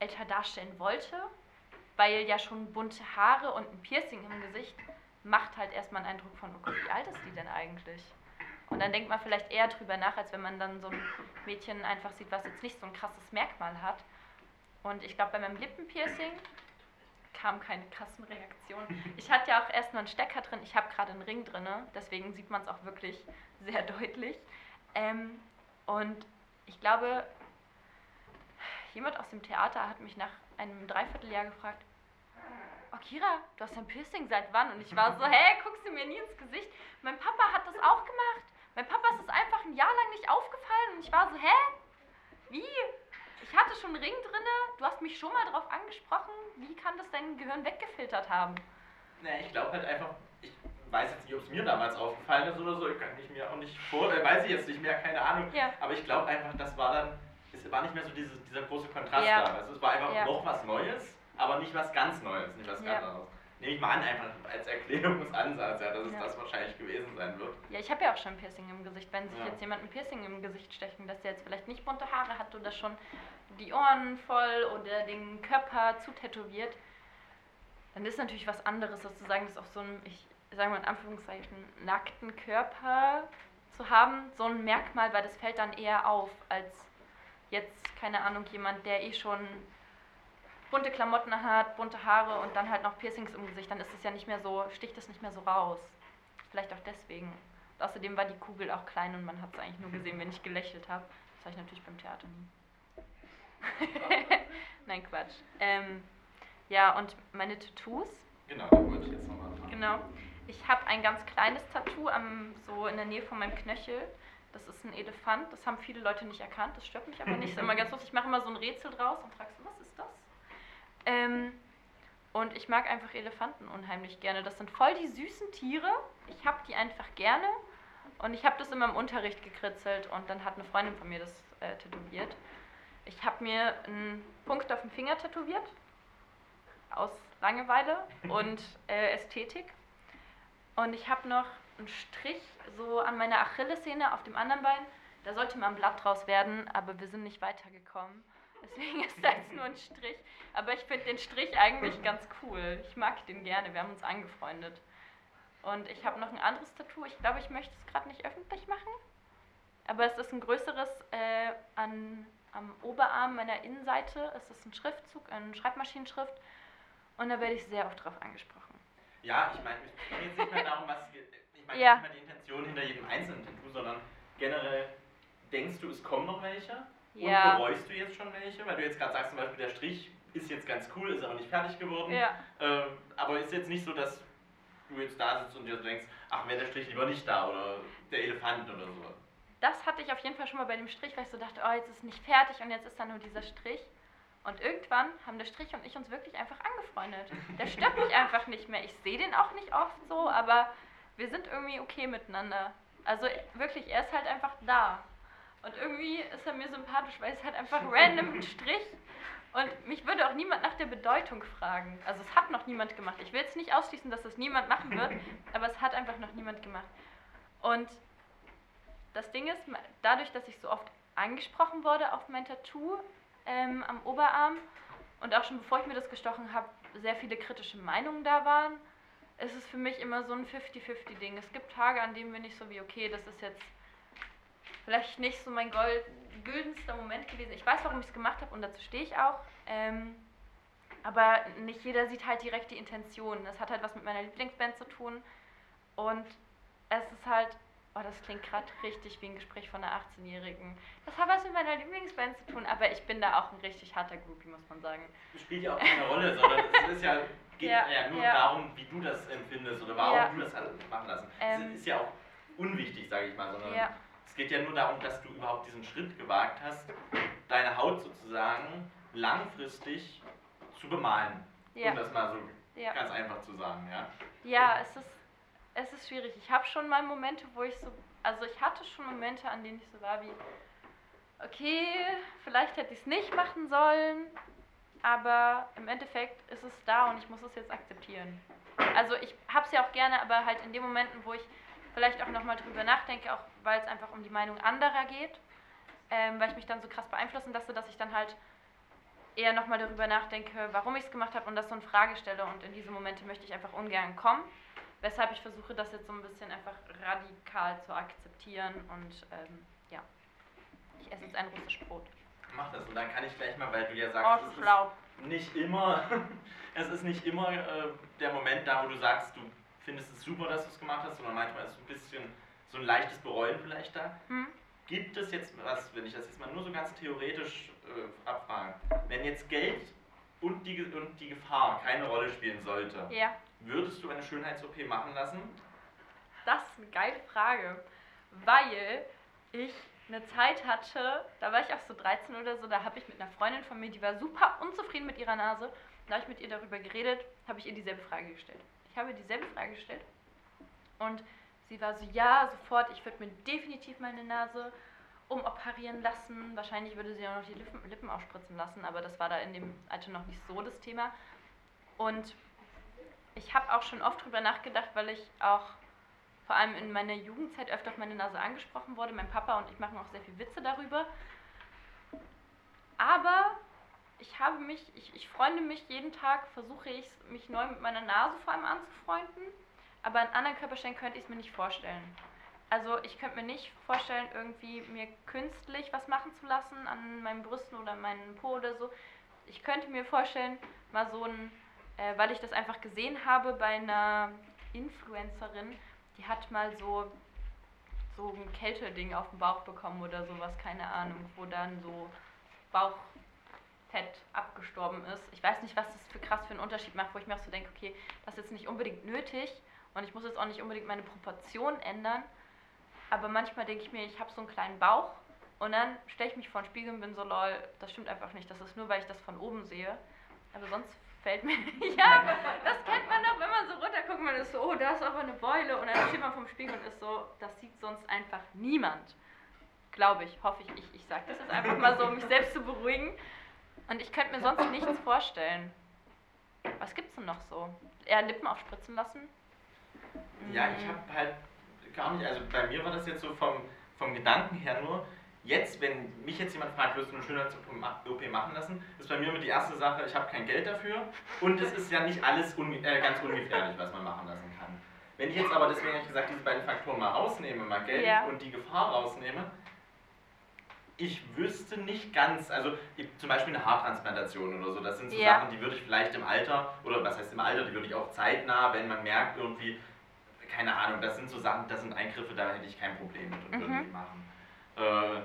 älter darstellen wollte, weil ja schon bunte Haare und ein Piercing im Gesicht macht halt erstmal einen Eindruck von, oh Gott, wie alt ist die denn eigentlich? Und dann denkt man vielleicht eher drüber nach, als wenn man dann so ein Mädchen einfach sieht, was jetzt nicht so ein krasses Merkmal hat. Und ich glaube, bei meinem Lippenpiercing kam keine krassen Reaktionen. Ich hatte ja auch erst nur einen Stecker drin, ich habe gerade einen Ring drin, deswegen sieht man es auch wirklich sehr deutlich. Ähm, und ich glaube, jemand aus dem Theater hat mich nach einem Dreivierteljahr gefragt, oh Kira, du hast ein Piercing seit wann? Und ich war so, hä, guckst du mir nie ins Gesicht? Mein Papa hat das auch gemacht. Mein Papa ist es einfach ein Jahr lang nicht aufgefallen und ich war so, hä? Wie? Ich hatte schon einen Ring drinne, du hast mich schon mal darauf angesprochen. Wie kann das dein Gehirn weggefiltert haben? Na, ich glaube halt einfach, ich weiß jetzt nicht, ob es mir damals aufgefallen ist oder so, ich kann ich mir auch nicht vor, äh, weiß ich jetzt nicht mehr, keine Ahnung. Ja. Aber ich glaube einfach, das war dann, es war nicht mehr so dieses, dieser große Kontrast Ja. da. Also es war einfach Ja. noch was Neues, aber nicht was ganz Neues, nicht was Ja. ganz anderes. Nehme ich mal an, einfach als Erklärungsansatz, ja, dass es Ja. das wahrscheinlich gewesen sein wird. Ja, ich habe ja auch schon ein Piercing im Gesicht. Wenn sich Ja. jetzt jemand ein Piercing im Gesicht stechen, dass der jetzt vielleicht nicht bunte Haare hat oder schon die Ohren voll oder den Körper zutätowiert, dann ist natürlich was anderes, sozusagen, das auf so einem, ich sage mal in Anführungszeichen, nackten Körper zu haben. So ein Merkmal, weil das fällt dann eher auf, als jetzt, keine Ahnung, jemand, der eh schon bunte Klamotten hat, bunte Haare und dann halt noch Piercings im Gesicht, dann ist es ja nicht mehr so, sticht es nicht mehr so raus. Vielleicht auch deswegen. Und außerdem war die Kugel auch klein und man hat es eigentlich nur gesehen, wenn ich gelächelt habe. Das habe ich natürlich beim Theater nie. [LAUGHS] Nein, Quatsch. Ähm, ja, und meine Tattoos, Genau, da wollte ich jetzt nochmal anfangen. genau. Ich habe ein ganz kleines Tattoo am, so in der Nähe von meinem Knöchel. Das ist ein Elefant. Das haben viele Leute nicht erkannt. Das stört mich aber nicht. Das ist immer ganz lustig. Ich mache immer so ein Rätsel draus und frage so, was ist das? Ähm, und ich mag einfach Elefanten unheimlich gerne. Das sind voll die süßen Tiere. Ich habe die einfach gerne. Und ich habe das immer im Unterricht gekritzelt und dann hat eine Freundin von mir das äh, tätowiert. Ich habe mir einen Punkt auf dem Finger tätowiert. Aus Langeweile und äh, Ästhetik. Und ich habe noch einen Strich so an meiner Achillessehne auf dem anderen Bein. Da sollte mal ein Blatt draus werden, aber wir sind nicht weitergekommen. Deswegen ist da jetzt nur ein Strich. Aber ich finde den Strich eigentlich ganz cool. Ich mag den gerne. Wir haben uns angefreundet. Und ich habe noch ein anderes Tattoo. Ich glaube, ich möchte es gerade nicht öffentlich machen. Aber es ist ein größeres äh, an, am Oberarm meiner Innenseite. Es ist ein Schriftzug, eine Schreibmaschinenschrift. Und da werde ich sehr oft drauf angesprochen. Ja, ich meine, es geht jetzt nicht mehr darum, was. Ich meine Ja. nicht mehr die Intention hinter jedem einzelnen Tattoo, sondern generell denkst du, es kommen noch welche? Ja. Und bereust du jetzt schon welche? Weil du jetzt gerade sagst, zum Beispiel, der Strich ist jetzt ganz cool, ist aber nicht fertig geworden. Ja. Ähm, aber ist jetzt nicht so, dass du jetzt da sitzt und dir denkst, ach, wäre der Strich lieber nicht da oder der Elefant oder so. Das hatte ich auf jeden Fall schon mal bei dem Strich, weil ich so dachte, oh, jetzt ist nicht fertig und jetzt ist da nur dieser Strich. Und irgendwann haben der Strich und ich uns wirklich einfach angefreundet. Der stört mich einfach nicht mehr. Ich sehe den auch nicht oft so, aber wir sind irgendwie okay miteinander. Also wirklich, er ist halt einfach da. Und irgendwie ist er mir sympathisch, weil es halt einfach random ein Strich Und mich würde auch niemand nach der Bedeutung fragen. Also es hat noch niemand gemacht. Ich will jetzt nicht ausschließen, dass das niemand machen wird, aber es hat einfach noch niemand gemacht. Und das Ding ist, dadurch, dass ich so oft angesprochen wurde auf mein Tattoo ähm, am Oberarm und auch schon bevor ich mir das gestochen habe, sehr viele kritische Meinungen da waren, ist es für mich immer so ein 50-50-Ding. Es gibt Tage, an denen bin ich so wie, okay, das ist jetzt vielleicht nicht so mein Gold, Moment gewesen. Ich weiß, warum ich es gemacht habe und dazu stehe ich auch. Ähm, aber nicht jeder sieht halt direkt die Intention. Das hat halt was mit meiner Lieblingsband zu tun. Und es ist halt, oh, das klingt gerade richtig wie ein Gespräch von einer 18-Jährigen. Das hat was mit meiner Lieblingsband zu tun, aber ich bin da auch ein richtig harter Groupie, muss man sagen. Das spielt ja auch keine Rolle, sondern es ist ja, geht ja, ja nur ja. darum, wie du das empfindest oder warum ja. du das hast machen lassen. Ähm, das ist ja auch unwichtig, sage ich mal, sondern es geht ja nur darum, dass du überhaupt diesen Schritt gewagt hast, deine Haut sozusagen langfristig zu bemalen. Um das mal so ganz einfach zu sagen, ja. Ja, es ist es ist schwierig. Ich habe schon mal Momente, wo ich so, also ich hatte schon Momente, an denen ich so war wie, okay, vielleicht hätte ich es nicht machen sollen, aber im Endeffekt ist es da und ich muss es jetzt akzeptieren. Also ich habe es ja auch gerne, aber halt in den Momenten, wo ich vielleicht auch nochmal drüber nachdenke, auch weil es einfach um die Meinung anderer geht, ähm, weil ich mich dann so krass beeinflussen lasse, dass ich dann halt eher nochmal darüber nachdenke, warum ich es gemacht habe und das so in Frage stelle und in diese Momente möchte ich einfach ungern kommen. Weshalb ich versuche, das jetzt so ein bisschen einfach radikal zu akzeptieren und ähm, ja, ich esse jetzt ein russisches Brot. Mach das und dann kann ich gleich mal, weil du ja sagst, oh, es ist nicht immer, [LAUGHS] es ist nicht immer äh, der Moment da, wo du sagst, du findest es super, dass du es gemacht hast, sondern manchmal ist ein bisschen so ein leichtes Bereuen vielleicht da. Hm? Gibt es jetzt, was, wenn ich das jetzt mal nur so ganz theoretisch äh, abfrage, wenn jetzt Geld und die, und die Gefahr keine Rolle spielen sollte, ja. würdest du eine Schönheits-OP machen lassen? Das ist eine geile Frage, weil ich eine Zeit hatte, da war ich auch so 13 oder so, da habe ich mit einer Freundin von mir, die war super unzufrieden mit ihrer Nase, da habe ich mit ihr darüber geredet, habe ich ihr dieselbe Frage gestellt. Ich habe dieselbe Frage gestellt und sie war so, ja, sofort, ich würde mir definitiv meine Nase umoperieren lassen. Wahrscheinlich würde sie auch noch die Lippen, Lippen aufspritzen lassen, aber das war da in dem Alter noch nicht so das Thema. Und ich habe auch schon oft drüber nachgedacht, weil ich auch vor allem in meiner Jugendzeit öfter auf meine Nase angesprochen wurde. Mein Papa und ich machen auch sehr viel Witze darüber. Aber ich habe mich, ich, ich freunde mich jeden Tag, versuche ich mich neu mit meiner Nase vor allem anzufreunden. Aber an anderen Körperstellen könnte ich es mir nicht vorstellen. Also ich könnte mir nicht vorstellen, irgendwie mir künstlich was machen zu lassen an meinen Brüsten oder meinem Po oder so. Ich könnte mir vorstellen, mal so ein, äh, weil ich das einfach gesehen habe bei einer Influencerin, die hat mal so so ein Kälteding auf dem Bauch bekommen oder sowas, keine Ahnung, wo dann so Bauchfett abgestorben ist. Ich weiß nicht, was das für krass für einen Unterschied macht, wo ich mir auch so denke, okay, das ist jetzt nicht unbedingt nötig und ich muss jetzt auch nicht unbedingt meine Proportion ändern, aber manchmal denke ich mir, ich habe so einen kleinen Bauch und dann stelle ich mich vor den Spiegel und bin so, lol, das stimmt einfach nicht. Das ist nur, weil ich das von oben sehe. Aber sonst fällt mir. [LAUGHS] ja, das kennt man doch, wenn man so runterguckt, man ist so, oh, da ist aber eine Beule. Und dann steht man vom Spiegel und ist so, das sieht sonst einfach niemand. Glaube ich, hoffe ich. Ich, ich sage das jetzt einfach mal so, um mich selbst zu beruhigen. Und ich könnte mir sonst nichts vorstellen. Was gibt's denn noch so? Eher Lippen aufspritzen lassen? Ja, ich habe halt gar nicht, also bei mir war das jetzt so vom, vom Gedanken her nur, jetzt, wenn mich jetzt jemand fragt, wirst du eine Schönheits-OP machen lassen, ist bei mir immer die erste Sache, ich habe kein Geld dafür und es ist ja nicht alles un, äh, ganz ungefährlich, was man machen lassen kann. Wenn ich jetzt aber, deswegen habe ich gesagt, diese beiden Faktoren mal rausnehme, mal Geld ja. und die Gefahr rausnehme, ich wüsste nicht ganz, also zum Beispiel eine Haartransplantation oder so, das sind so ja. Sachen, die würde ich vielleicht im Alter, oder was heißt im Alter, die würde ich auch zeitnah, wenn man merkt irgendwie, keine Ahnung, das sind so Sachen, das sind Eingriffe, da hätte ich kein Problem mit und mhm. würde die machen. Äh,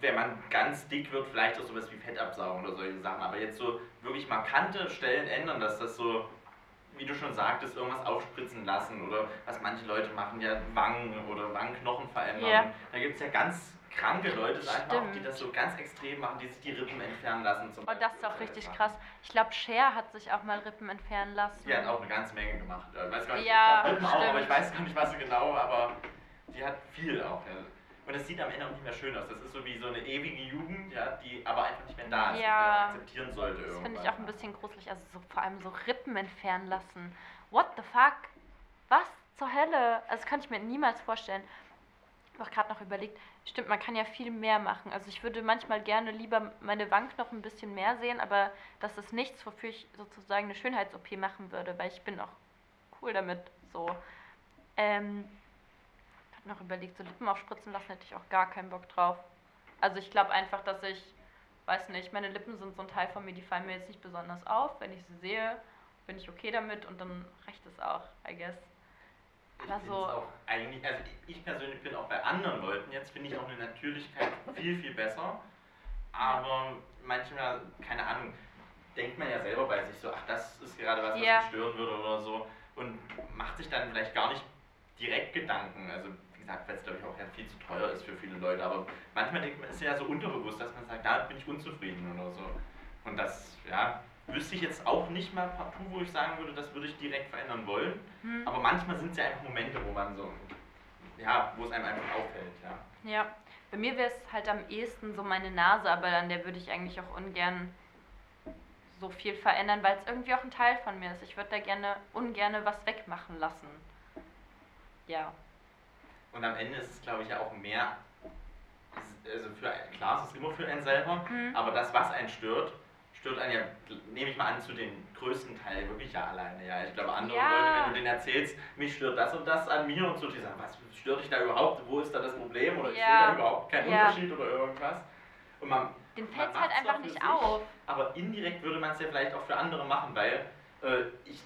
wenn man ganz dick wird, vielleicht auch sowas wie Fettabsaugen oder solche Sachen, aber jetzt so wirklich markante Stellen ändern, dass das so, wie du schon sagtest, irgendwas aufspritzen lassen oder was manche Leute machen, ja Wangen oder Wangenknochen verändern. Yeah. Da gibt es ja ganz kranke Leute, sag auch, die das so ganz extrem machen, die sich die Rippen entfernen lassen. Zum oh, das ist auch richtig krass. Ich glaube, Cher hat sich auch mal Rippen entfernen lassen. Die hat auch eine ganze Menge gemacht. Ich weiß gar nicht, ja, Rippen auch, aber ich weiß gar nicht, was sie genau, aber die hat viel auch. Ja. Und es sieht am Ende auch nicht mehr schön aus. Das ist so wie so eine ewige Jugend, ja, die aber einfach nicht mehr da ist, Ja. die man akzeptieren sollte Das finde ich auch ein bisschen gruselig. Also so, vor allem so Rippen entfernen lassen. What the fuck? Was zur Hölle? Also das kann ich mir niemals vorstellen. Ich habe auch gerade noch überlegt, stimmt, man kann ja viel mehr machen. Also ich würde manchmal gerne lieber meine Wank noch ein bisschen mehr sehen, aber das ist nichts, wofür ich sozusagen eine Schönheits-OP machen würde, weil ich bin auch cool damit. So. Ähm, habe noch überlegt, so Lippen aufspritzen lassen hätte ich auch gar keinen Bock drauf. Also ich glaube einfach, dass ich weiß nicht, meine Lippen sind so ein Teil von mir, die fallen mir jetzt nicht besonders auf. Wenn ich sie sehe, bin ich okay damit und dann reicht es auch, I guess. Ich war find's so- auch eigentlich, also ich persönlich bin auch bei anderen Leuten jetzt, finde ich auch eine Natürlichkeit viel, viel besser. Aber manchmal, keine Ahnung, denkt man ja selber bei sich so, ach, das ist gerade was, was mich stören würde oder so. Und macht sich dann vielleicht gar nicht direkt Gedanken. Also, wie gesagt, weil es glaube ich auch ja viel zu teuer ist für viele Leute. Aber manchmal denkt man, ist ja so unterbewusst, dass man sagt, da bin ich unzufrieden oder so. Und das, ja, wüsste ich jetzt auch nicht mal partout, wo ich sagen würde, das würde ich direkt verändern wollen. Hm. Aber manchmal sind es ja einfach Momente, wo man so, ja, wo es einem einfach auffällt, ja. Ja, bei mir wäre es halt am ehesten so meine Nase, aber an der würde ich eigentlich auch ungern so viel verändern, weil es irgendwie auch ein Teil von mir ist. Ich würde da gerne ungerne was wegmachen lassen. Ja. Und am Ende ist es, glaube ich, ja auch mehr, also für, klar, es ist immer für einen selber, Hm. aber das, was einen stört, stört einen ja, nehme ich mal an, zu den größten Teil wirklich ja alleine, ja. Ich glaube, andere Ja. Leute, wenn du denen erzählst, mich stört das und das an mir und so, die sagen, was stört dich da überhaupt, wo ist da das Problem oder ich Ja. sehe da überhaupt keinen Ja. Unterschied oder irgendwas. Und man, Den fällt es halt einfach nicht sich, auf. Aber indirekt würde man es ja vielleicht auch für andere machen, weil äh, ich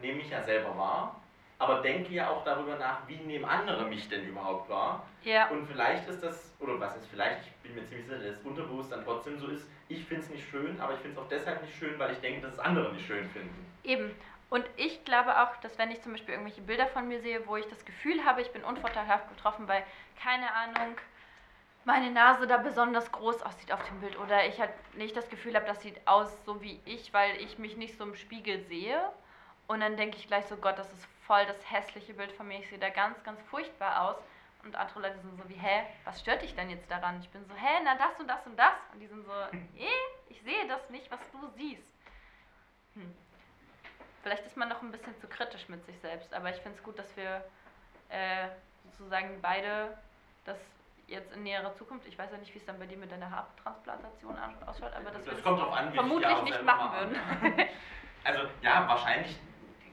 nehme mich ja selber wahr, aber denke ja auch darüber nach, wie nehmen andere mich denn überhaupt wahr. Ja. Und vielleicht ist das, oder was ist vielleicht, ich bin mir ziemlich sicher, dass es unterbewusst dann trotzdem so ist, ich finde es nicht schön, aber ich finde es auch deshalb nicht schön, weil ich denke, dass es andere nicht schön finden. Eben. Und ich glaube auch, dass wenn ich zum Beispiel irgendwelche Bilder von mir sehe, wo ich das Gefühl habe, ich bin unvorteilhaft getroffen, weil, keine Ahnung, meine Nase da besonders groß aussieht auf dem Bild oder ich halt nicht das Gefühl habe, das sieht aus so wie ich, weil ich mich nicht so im Spiegel sehe. Und dann denke ich gleich so, Gott, das ist voll das hässliche Bild von mir, ich sehe da ganz, ganz furchtbar aus. Und andere Leute sind so wie, hä, was stört dich denn jetzt daran? Ich bin so, hä, na das und das und das. Und die sind so, eh, ich sehe das nicht, was du siehst. Hm. Vielleicht ist man noch ein bisschen zu kritisch mit sich selbst, aber ich finde es gut, dass wir äh, sozusagen beide das jetzt in näherer Zukunft, ich weiß ja nicht, wie es dann bei dir mit deiner Haartransplantation an- ausschaut, aber wir das kommt drauf an, wie ich vermutlich auch nicht machen mache. würden. [LAUGHS] Also ja, wahrscheinlich,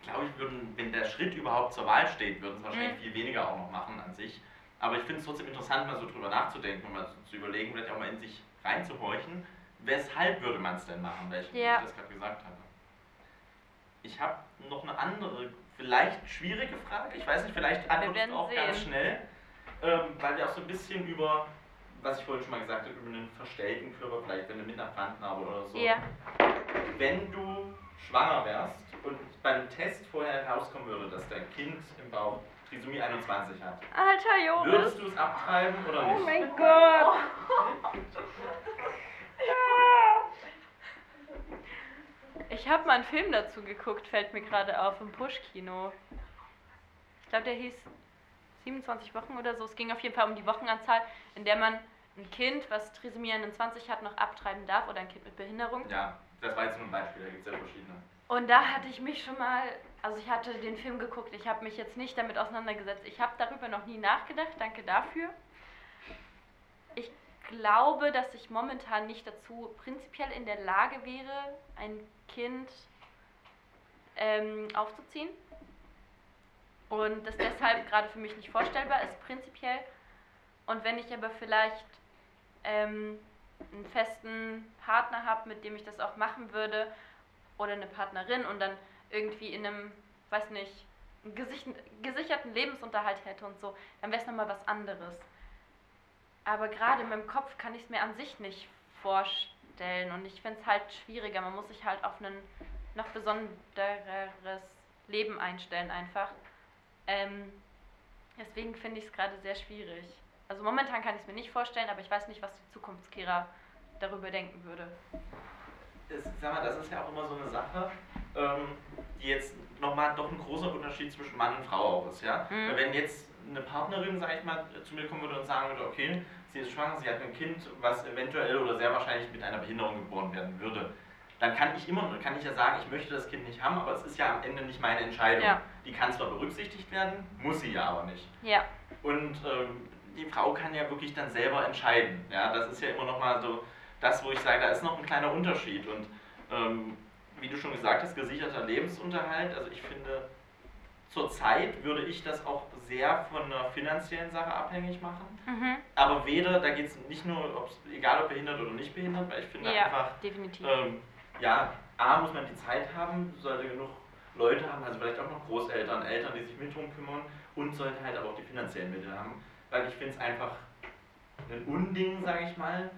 glaube ich, würden, wenn der Schritt überhaupt zur Wahl steht, würden es wahrscheinlich Mhm. viel weniger auch noch machen an sich. Aber ich finde es trotzdem interessant, mal so drüber nachzudenken und mal zu überlegen, vielleicht auch mal in sich reinzuhorchen. Weshalb würde man es denn machen, weil ich, Ja. das gerade gesagt habe. Ich habe noch eine andere, vielleicht schwierige Frage. Ich weiß nicht, vielleicht du auch ganz sehen. schnell, ähm, weil wir auch so ein bisschen über, was ich vorhin schon mal gesagt habe, über einen verstellten Körper, vielleicht wenn du mit einer Brandnarbe oder so. Ja. Wenn du schwanger wärst und beim Test vorher herauskommen würde, dass dein Kind im Bauch Trisomie 21 hat, Alter Joris. würdest du es abtreiben oder Oh nicht? mein Gott. [LAUGHS] Ich habe mal einen Film dazu geguckt, fällt mir gerade auf, im Push-Kino. Ich glaube, der hieß 27 Wochen oder so. Es ging auf jeden Fall um die Wochenanzahl, in der man ein Kind, was Trisomie 21 hat, noch abtreiben darf oder ein Kind mit Behinderung. Ja, das war jetzt nur ein Beispiel, da gibt es ja verschiedene. Und da hatte ich mich schon mal, also ich hatte den Film geguckt, ich habe mich jetzt nicht damit auseinandergesetzt. Ich habe darüber noch nie nachgedacht, danke dafür. Ich glaube, dass ich momentan nicht dazu prinzipiell in der Lage wäre, ein Kind ähm, aufzuziehen. Und das deshalb gerade für mich nicht vorstellbar ist, prinzipiell. Und wenn ich aber vielleicht ähm, einen festen Partner habe, mit dem ich das auch machen würde, oder eine Partnerin und dann irgendwie in einem, weiß nicht, gesicherten Lebensunterhalt hätte und so, dann wäre es nochmal was anderes. Aber gerade in meinem Kopf kann ich es mir an sich nicht vorstellen und ich finde es halt schwieriger. Man muss sich halt auf ein noch besondereres Leben einstellen einfach. Ähm, deswegen finde ich es gerade sehr schwierig. Also momentan kann ich es mir nicht vorstellen, aber ich weiß nicht, was die Zukunftskehrer darüber denken würde. Das, sag mal, das ist ja auch immer so eine Sache. Ähm, die jetzt nochmal doch ein großer Unterschied zwischen Mann und Frau auch ist. Ja? Mhm. Weil wenn jetzt eine Partnerin, sag ich mal, zu mir kommen würde und sagen würde, okay, sie ist schwanger, sie hat ein Kind, was eventuell oder sehr wahrscheinlich mit einer Behinderung geboren werden würde, dann kann ich immer, kann ich ja sagen, ich möchte das Kind nicht haben, aber es ist ja am Ende nicht meine Entscheidung. Ja. Die kann zwar berücksichtigt werden, muss sie ja aber nicht. Ja. Und ähm, die Frau kann ja wirklich dann selber entscheiden. Ja, das ist ja immer noch mal so das, wo ich sage, da ist noch ein kleiner Unterschied. Und ähm, wie du schon gesagt hast, gesicherter Lebensunterhalt. Also ich finde, zurzeit würde ich das auch sehr von einer finanziellen Sache abhängig machen. Mhm. Aber weder, da geht es nicht nur, egal ob behindert oder nicht behindert, weil ich finde Ja, einfach, definitiv. ähm, ja, A, muss man die Zeit haben, sollte genug Leute haben, also vielleicht auch noch Großeltern, Eltern, die sich mit drum kümmern und sollte halt aber auch die finanziellen Mittel haben, weil ich finde es einfach ein Unding, sage ich mal,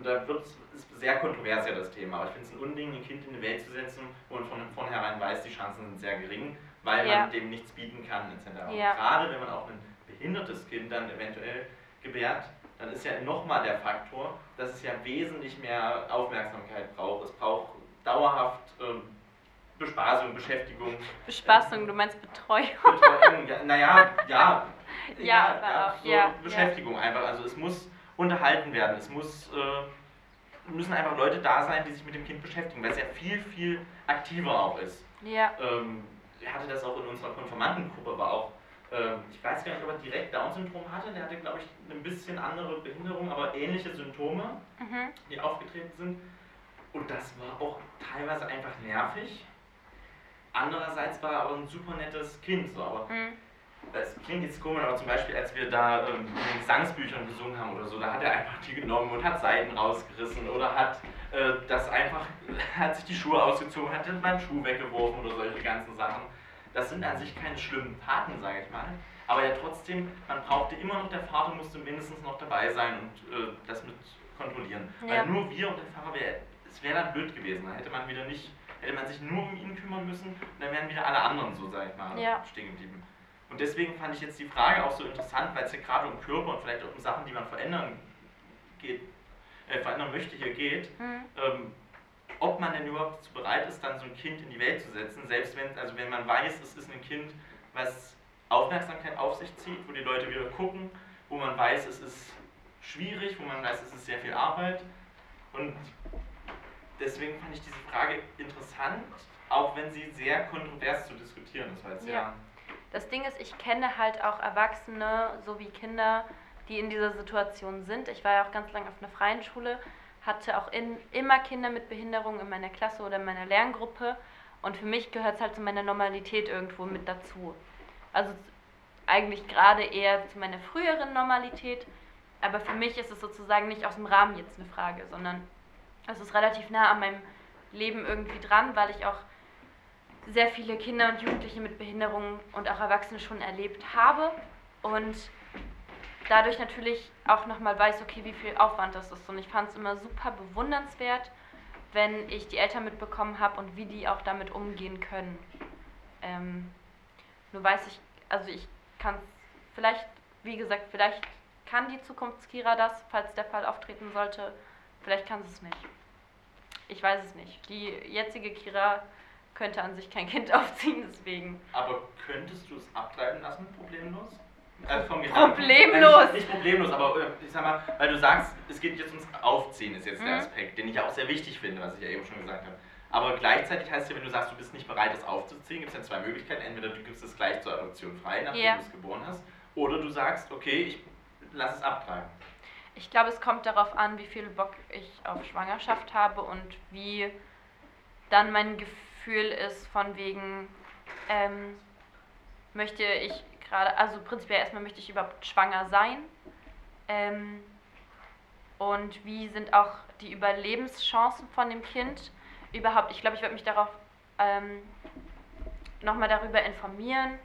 und da wird ist sehr kontrovers ja das Thema, aber ich finde es ein Unding, ein Kind in die Welt zu setzen, wo man von vornherein weiß, die Chancen sind sehr gering, weil Ja. man dem nichts bieten kann, etc. Ja. gerade wenn man auch ein behindertes Kind dann eventuell gebärt, dann ist ja nochmal der Faktor, dass es ja wesentlich mehr Aufmerksamkeit braucht. Es braucht dauerhaft ähm, Bespaßung, Beschäftigung. Bespaßung, du meinst Betreuung. Betreuung, ja, naja, ja. Ja, aber auch, so ja, ja. Beschäftigung einfach. Also es muss unterhalten werden. Es muss, äh, müssen einfach Leute da sein, die sich mit dem Kind beschäftigen, weil es ja viel, viel aktiver auch ist. Ja. Ähm, er hatte das auch in unserer Konfirmandengruppe, war auch, ähm, ich weiß gar nicht, ob er direkt Down-Syndrom hatte, der hatte, glaube ich, eine bisschen andere Behinderung, aber ähnliche Symptome, Mhm. die aufgetreten sind. Und das war auch teilweise einfach nervig. Andererseits war er aber ein super nettes Kind, so, aber Mhm. Das klingt jetzt komisch, aber zum Beispiel, als wir da ähm, in den Gesangsbüchern gesungen haben oder so, da hat er einfach die genommen und hat Seiten rausgerissen oder hat äh, das einfach, [LAUGHS] hat sich die Schuhe ausgezogen, hat meinen Schuh weggeworfen oder solche ganzen Sachen. Das sind an sich keine schlimmen Taten, sage ich mal. Aber ja trotzdem, man brauchte immer noch, der Vater musste mindestens noch dabei sein und äh, das mit kontrollieren. Ja. Weil nur wir und der Pfarrer, es wäre dann blöd gewesen. Da hätte man wieder nicht, hätte man sich nur um ihn kümmern müssen und dann wären wieder alle anderen so, sag ich mal, Ja. stehen geblieben. Und deswegen fand ich jetzt die Frage auch so interessant, weil es ja gerade um Körper und vielleicht auch um Sachen, die man verändern geht, äh, verändern möchte, hier geht. Mhm. Ähm, ob man denn überhaupt dazu bereit ist, dann so ein Kind in die Welt zu setzen, selbst wenn, also wenn man weiß, es ist ein Kind, was Aufmerksamkeit auf sich zieht, wo die Leute wieder gucken, wo man weiß, es ist schwierig, wo man weiß, es ist sehr viel Arbeit. Und deswegen fand ich diese Frage interessant, auch wenn sie sehr kontrovers zu diskutieren ist, weil es ja, Ja. Das Ding ist, ich kenne halt auch Erwachsene sowie Kinder, die in dieser Situation sind. Ich war ja auch ganz lange auf einer freien Schule, hatte auch in, immer Kinder mit Behinderung in meiner Klasse oder in meiner Lerngruppe. Und für mich gehört es halt zu meiner Normalität irgendwo mit dazu. Also eigentlich gerade eher zu meiner früheren Normalität. Aber für mich ist es sozusagen nicht aus dem Rahmen jetzt eine Frage, sondern es ist relativ nah an meinem Leben irgendwie dran, weil ich auch sehr viele Kinder und Jugendliche mit Behinderungen und auch Erwachsene schon erlebt habe und dadurch natürlich auch nochmal weiß, okay, wie viel Aufwand das ist. Und ich fand es immer super bewundernswert, wenn ich die Eltern mitbekommen habe und wie die auch damit umgehen können. Ähm, nur weiß ich, also ich kann vielleicht, wie gesagt, vielleicht kann die Zukunftskira das, falls der Fall auftreten sollte, vielleicht kann sie es nicht. Ich weiß es nicht. Die jetzige Kira könnte an sich kein Kind [LAUGHS] aufziehen, deswegen. Aber könntest du es abtreiben lassen, problemlos? Gedanken- Problemlos. Nicht, nicht problemlos, aber äh, ich sag mal, weil du sagst, es geht jetzt ums Aufziehen, ist jetzt der Mhm. Aspekt, den ich ja auch sehr wichtig finde, was ich ja eben schon gesagt habe. Aber gleichzeitig heißt es ja, wenn du sagst, du bist nicht bereit, das aufzuziehen, gibt es ja zwei Möglichkeiten. Entweder du gibst es gleich zur Adoption frei, nachdem Ja. du es geboren hast, oder du sagst, okay, ich lass es abtreiben. Ich glaube, es kommt darauf an, wie viel Bock ich auf Schwangerschaft habe und wie dann mein Gefühl ist von wegen, ähm, möchte ich gerade, also prinzipiell erstmal möchte ich überhaupt schwanger sein. Ähm, und wie sind auch die Überlebenschancen von dem Kind überhaupt? Ich glaube, ich werde mich darauf ähm, nochmal darüber informieren,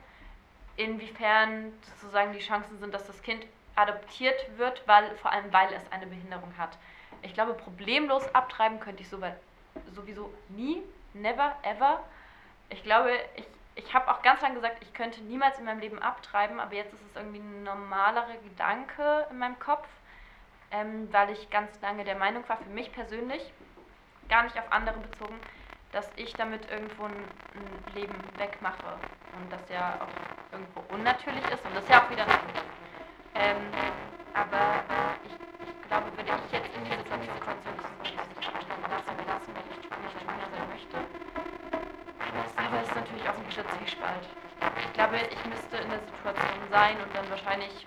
inwiefern sozusagen die Chancen sind, dass das Kind adoptiert wird, weil, vor allem weil es eine Behinderung hat. Ich glaube, problemlos abtreiben könnte ich sowieso nie, never, ever. Ich glaube, ich, ich habe auch ganz lange gesagt, ich könnte niemals in meinem Leben abtreiben, aber jetzt ist es irgendwie ein normalerer Gedanke in meinem Kopf, ähm, weil ich ganz lange der Meinung war, für mich persönlich, gar nicht auf andere bezogen, dass ich damit irgendwo ein, ein Leben wegmache. Und das ja auch irgendwo unnatürlich ist und das ja auch wieder natürlich. Ähm, aber ich, ich glaube, würde ich jetzt in diese Situation lassen, lassen, ich nicht sein möchte. Aber es ist natürlich auch ein guter Zwiespalt. Ich glaube, ich müsste in der Situation sein und dann wahrscheinlich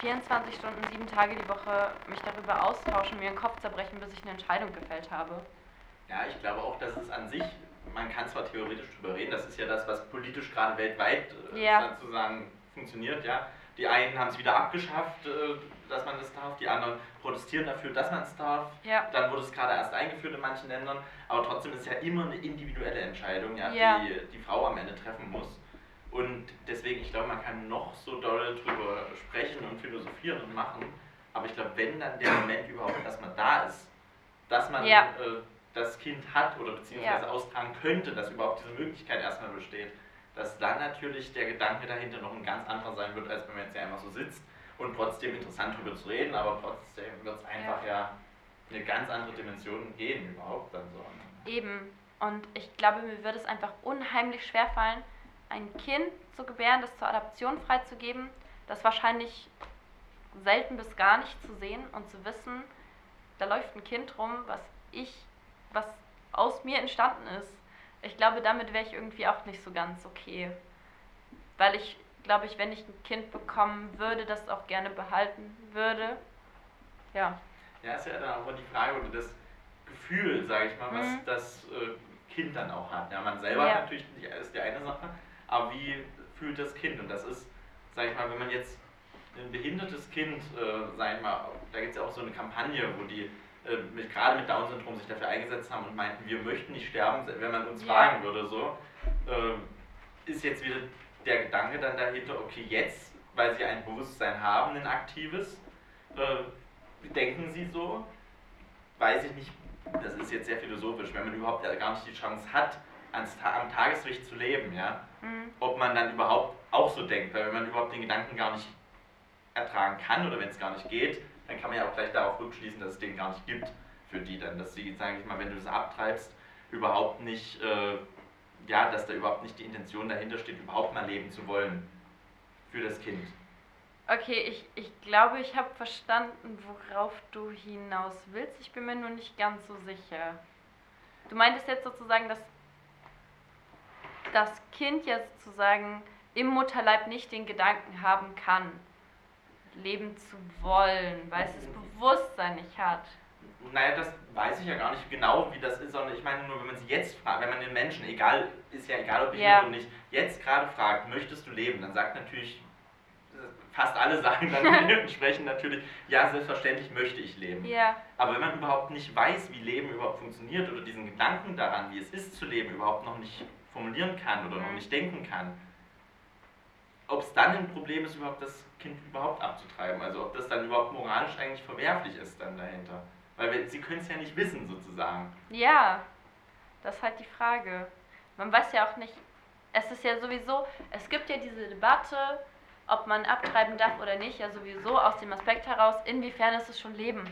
24 Stunden, sieben Tage die Woche mich darüber austauschen, mir den Kopf zerbrechen, bis ich eine Entscheidung gefällt habe. Ja, ich glaube auch, dass es an sich, man kann zwar theoretisch drüber reden, das ist ja das, was politisch gerade weltweit äh, Ja. sozusagen funktioniert, ja. Die einen haben es wieder abgeschafft, äh, dass man das darf, die anderen protestieren dafür, dass man es darf. Ja. Dann wurde es gerade erst eingeführt in manchen Ländern, aber trotzdem ist es ja immer eine individuelle Entscheidung, ja, Ja. die die Frau am Ende treffen muss. Und deswegen, ich glaube, man kann noch so doll drüber sprechen und philosophieren und machen, aber ich glaube, wenn dann der Moment überhaupt erstmal da ist, dass man Ja. äh, das Kind hat oder beziehungsweise austragen könnte, dass überhaupt diese Möglichkeit erstmal besteht, dass dann natürlich der Gedanke dahinter noch ein ganz anderer sein wird, als wenn man jetzt ja einfach so sitzt und trotzdem interessant darüber zu reden, aber trotzdem wird es einfach ja. eine ganz andere Dimension geben überhaupt dann so. Eben. Und ich glaube, mir würde es einfach unheimlich schwer fallen, ein Kind zu gebären, das zur Adoption freizugeben, das wahrscheinlich selten bis gar nicht zu sehen und zu wissen, da läuft ein Kind rum, was ich, was aus mir entstanden ist. Ich glaube, damit wäre ich irgendwie auch nicht so ganz okay. Weil ich, glaube ich, wenn ich ein Kind bekommen würde, das auch gerne behalten würde. Ja. Ja, ist ja dann auch immer die Frage oder das Gefühl, sage ich mal, was Mhm. das äh, Kind dann auch hat. Ja, man selber Ja. natürlich die, ist die eine Sache, aber wie fühlt das Kind? Und das ist, sage ich mal, wenn man jetzt ein behindertes Kind, äh, sage ich mal, da gibt es ja auch so eine Kampagne, wo die äh, mit, gerade mit Down-Syndrom sich dafür eingesetzt haben und meinten, wir möchten nicht sterben, wenn man uns Ja. fragen würde, so, äh, ist jetzt wieder der Gedanke dann dahinter, okay, jetzt, weil sie ein Bewusstsein haben, ein aktives, äh, denken sie so, weiß ich nicht, das ist jetzt sehr philosophisch, wenn man überhaupt gar nicht die Chance hat, ans, am Tageslicht zu leben, ja, Mhm. ob man dann überhaupt auch so denkt, weil wenn man überhaupt den Gedanken gar nicht ertragen kann oder wenn es gar nicht geht, dann kann man ja auch gleich darauf rückschließen, dass es den gar nicht gibt für die dann, dass sie, sage ich mal, wenn du das abtreibst, überhaupt nicht, äh, ja, dass da überhaupt nicht die Intention dahinter steht, überhaupt mal leben zu wollen für das Kind. Okay, ich, ich glaube, ich habe verstanden, worauf du hinaus willst. Ich bin mir nur nicht ganz so sicher. Du meintest jetzt sozusagen, dass das Kind ja sozusagen im Mutterleib nicht den Gedanken haben kann, leben zu wollen, weil es das Bewusstsein nicht hat. Naja, das weiß ich ja gar nicht genau, wie das ist, sondern ich meine nur, wenn man sie jetzt fragt, wenn man den Menschen, egal, ist ja egal, ob ich Ja. oder nicht, jetzt gerade fragt, möchtest du leben, dann sagt natürlich, fast alle [LAUGHS] sagen dann entsprechend natürlich, ja, selbstverständlich möchte ich leben. Ja, Aber wenn man überhaupt nicht weiß, wie Leben überhaupt funktioniert oder diesen Gedanken daran, wie es ist zu leben, überhaupt noch nicht formulieren kann oder noch Mhm. nicht denken kann, ob es dann ein Problem ist, überhaupt das Kind überhaupt abzutreiben. Also ob das dann überhaupt moralisch eigentlich verwerflich ist dann dahinter. Weil wir, sie können es ja nicht wissen sozusagen. ja, das ist halt die Frage. Man weiß ja auch nicht, es ist ja sowieso, es gibt ja diese Debatte, ob man abtreiben darf oder nicht, ja sowieso aus dem Aspekt heraus, inwiefern ist es schon Leben.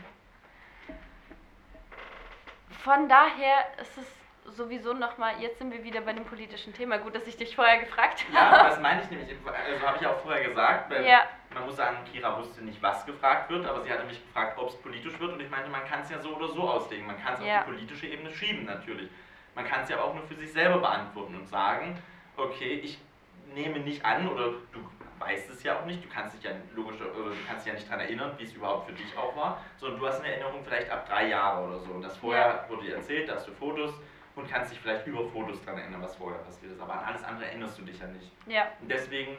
Von daher ist es sowieso nochmal, jetzt sind wir wieder bei dem politischen Thema. Gut, dass ich dich vorher gefragt Ja, habe. das meine ich nämlich. Also habe ich auch vorher gesagt. Ja. Man muss sagen, Kira wusste nicht, was gefragt wird, aber sie hatte mich gefragt, ob es politisch wird. Und ich meinte, man kann es ja so oder so auslegen. Man kann es Ja. auf die politische Ebene schieben natürlich. Man kann es ja auch nur für sich selber beantworten und sagen, okay, ich nehme nicht an oder du weißt es ja auch nicht, du kannst dich ja logisch oder du kannst dich ja nicht daran erinnern, wie es überhaupt für dich auch war, sondern du hast eine Erinnerung vielleicht ab drei Jahre oder so. Und das vorher wurde dir erzählt, da hast du Fotos und kannst dich vielleicht über Fotos daran erinnern, was vorher passiert ist. Aber an alles andere erinnerst du dich ja nicht. Ja, Und deswegen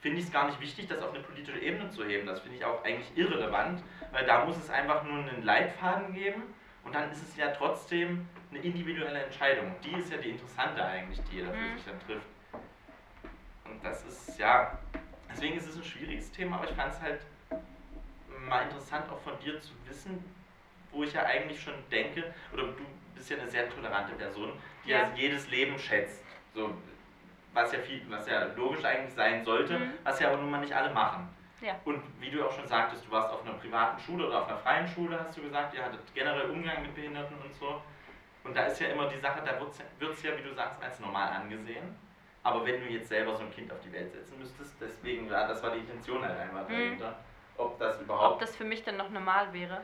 finde ich es gar nicht wichtig, das auf eine politische Ebene zu heben. Das finde ich auch eigentlich irrelevant, weil da muss es einfach nur einen Leitfaden geben und dann ist es ja trotzdem eine individuelle Entscheidung. Die ist ja die interessante eigentlich, die jeder für Mhm. sich dann trifft. Und das ist, ja, deswegen ist es ein schwieriges Thema, aber ich fand es halt mal interessant auch von dir zu wissen, wo ich ja eigentlich schon denke, oder du bist ja eine sehr tolerante Person, die ja, Ja. jedes Leben schätzt. So, was ja viel, was ja logisch eigentlich sein sollte, Mhm. was ja aber nun mal nicht alle machen. Ja. Und wie du auch schon sagtest, du warst auf einer privaten Schule oder auf einer freien Schule, hast du gesagt, ihr hattet generell Umgang mit Behinderten und so. Und da ist ja immer die Sache, da wird es ja, wie du sagst, als normal angesehen. Aber wenn du jetzt selber so ein Kind auf die Welt setzen müsstest, deswegen, ja, das war die Intention halt einmal Mhm. dahinter, ob das überhaupt Ob das für mich dann noch normal wäre.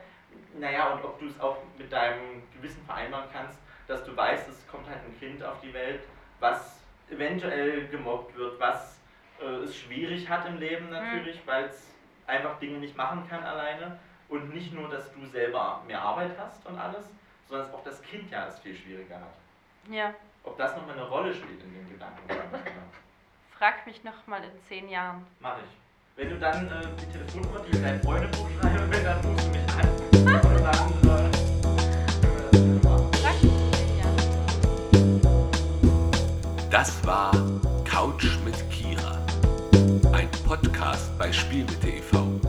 naja, und ob du es auch mit deinem Gewissen vereinbaren kannst, dass du weißt, es kommt halt ein Kind auf die Welt, was eventuell gemobbt wird, was äh, es schwierig hat im Leben natürlich, weil es einfach Dinge nicht machen kann alleine. Und nicht nur, dass du selber mehr Arbeit hast und alles, sondern dass auch das Kind ja es viel schwieriger hat. Ja. Ob das nochmal eine Rolle spielt in dem Gedanken. Frag mich noch mal in zehn Jahren. Mach ich. Wenn du dann äh, die Telefonnummer, die ich in dein Freundebuch schreibe, wenn, [LAUGHS] dann rufst du mich an. [LAUGHS] Und dann Das war Couch mit Kira. Ein Podcast bei Spielmitte e.V.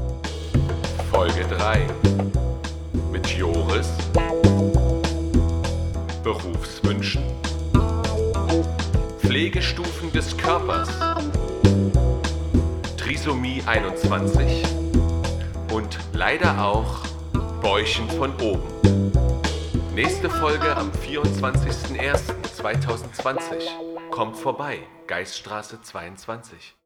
Folge 3 mit Joris, Berufswünschen, Pflegestufen des Körpers, Trisomie 21 und leider auch Bäuchen von oben. Nächste Folge am 24.01.2020. Kommt vorbei, Geiststraße 22.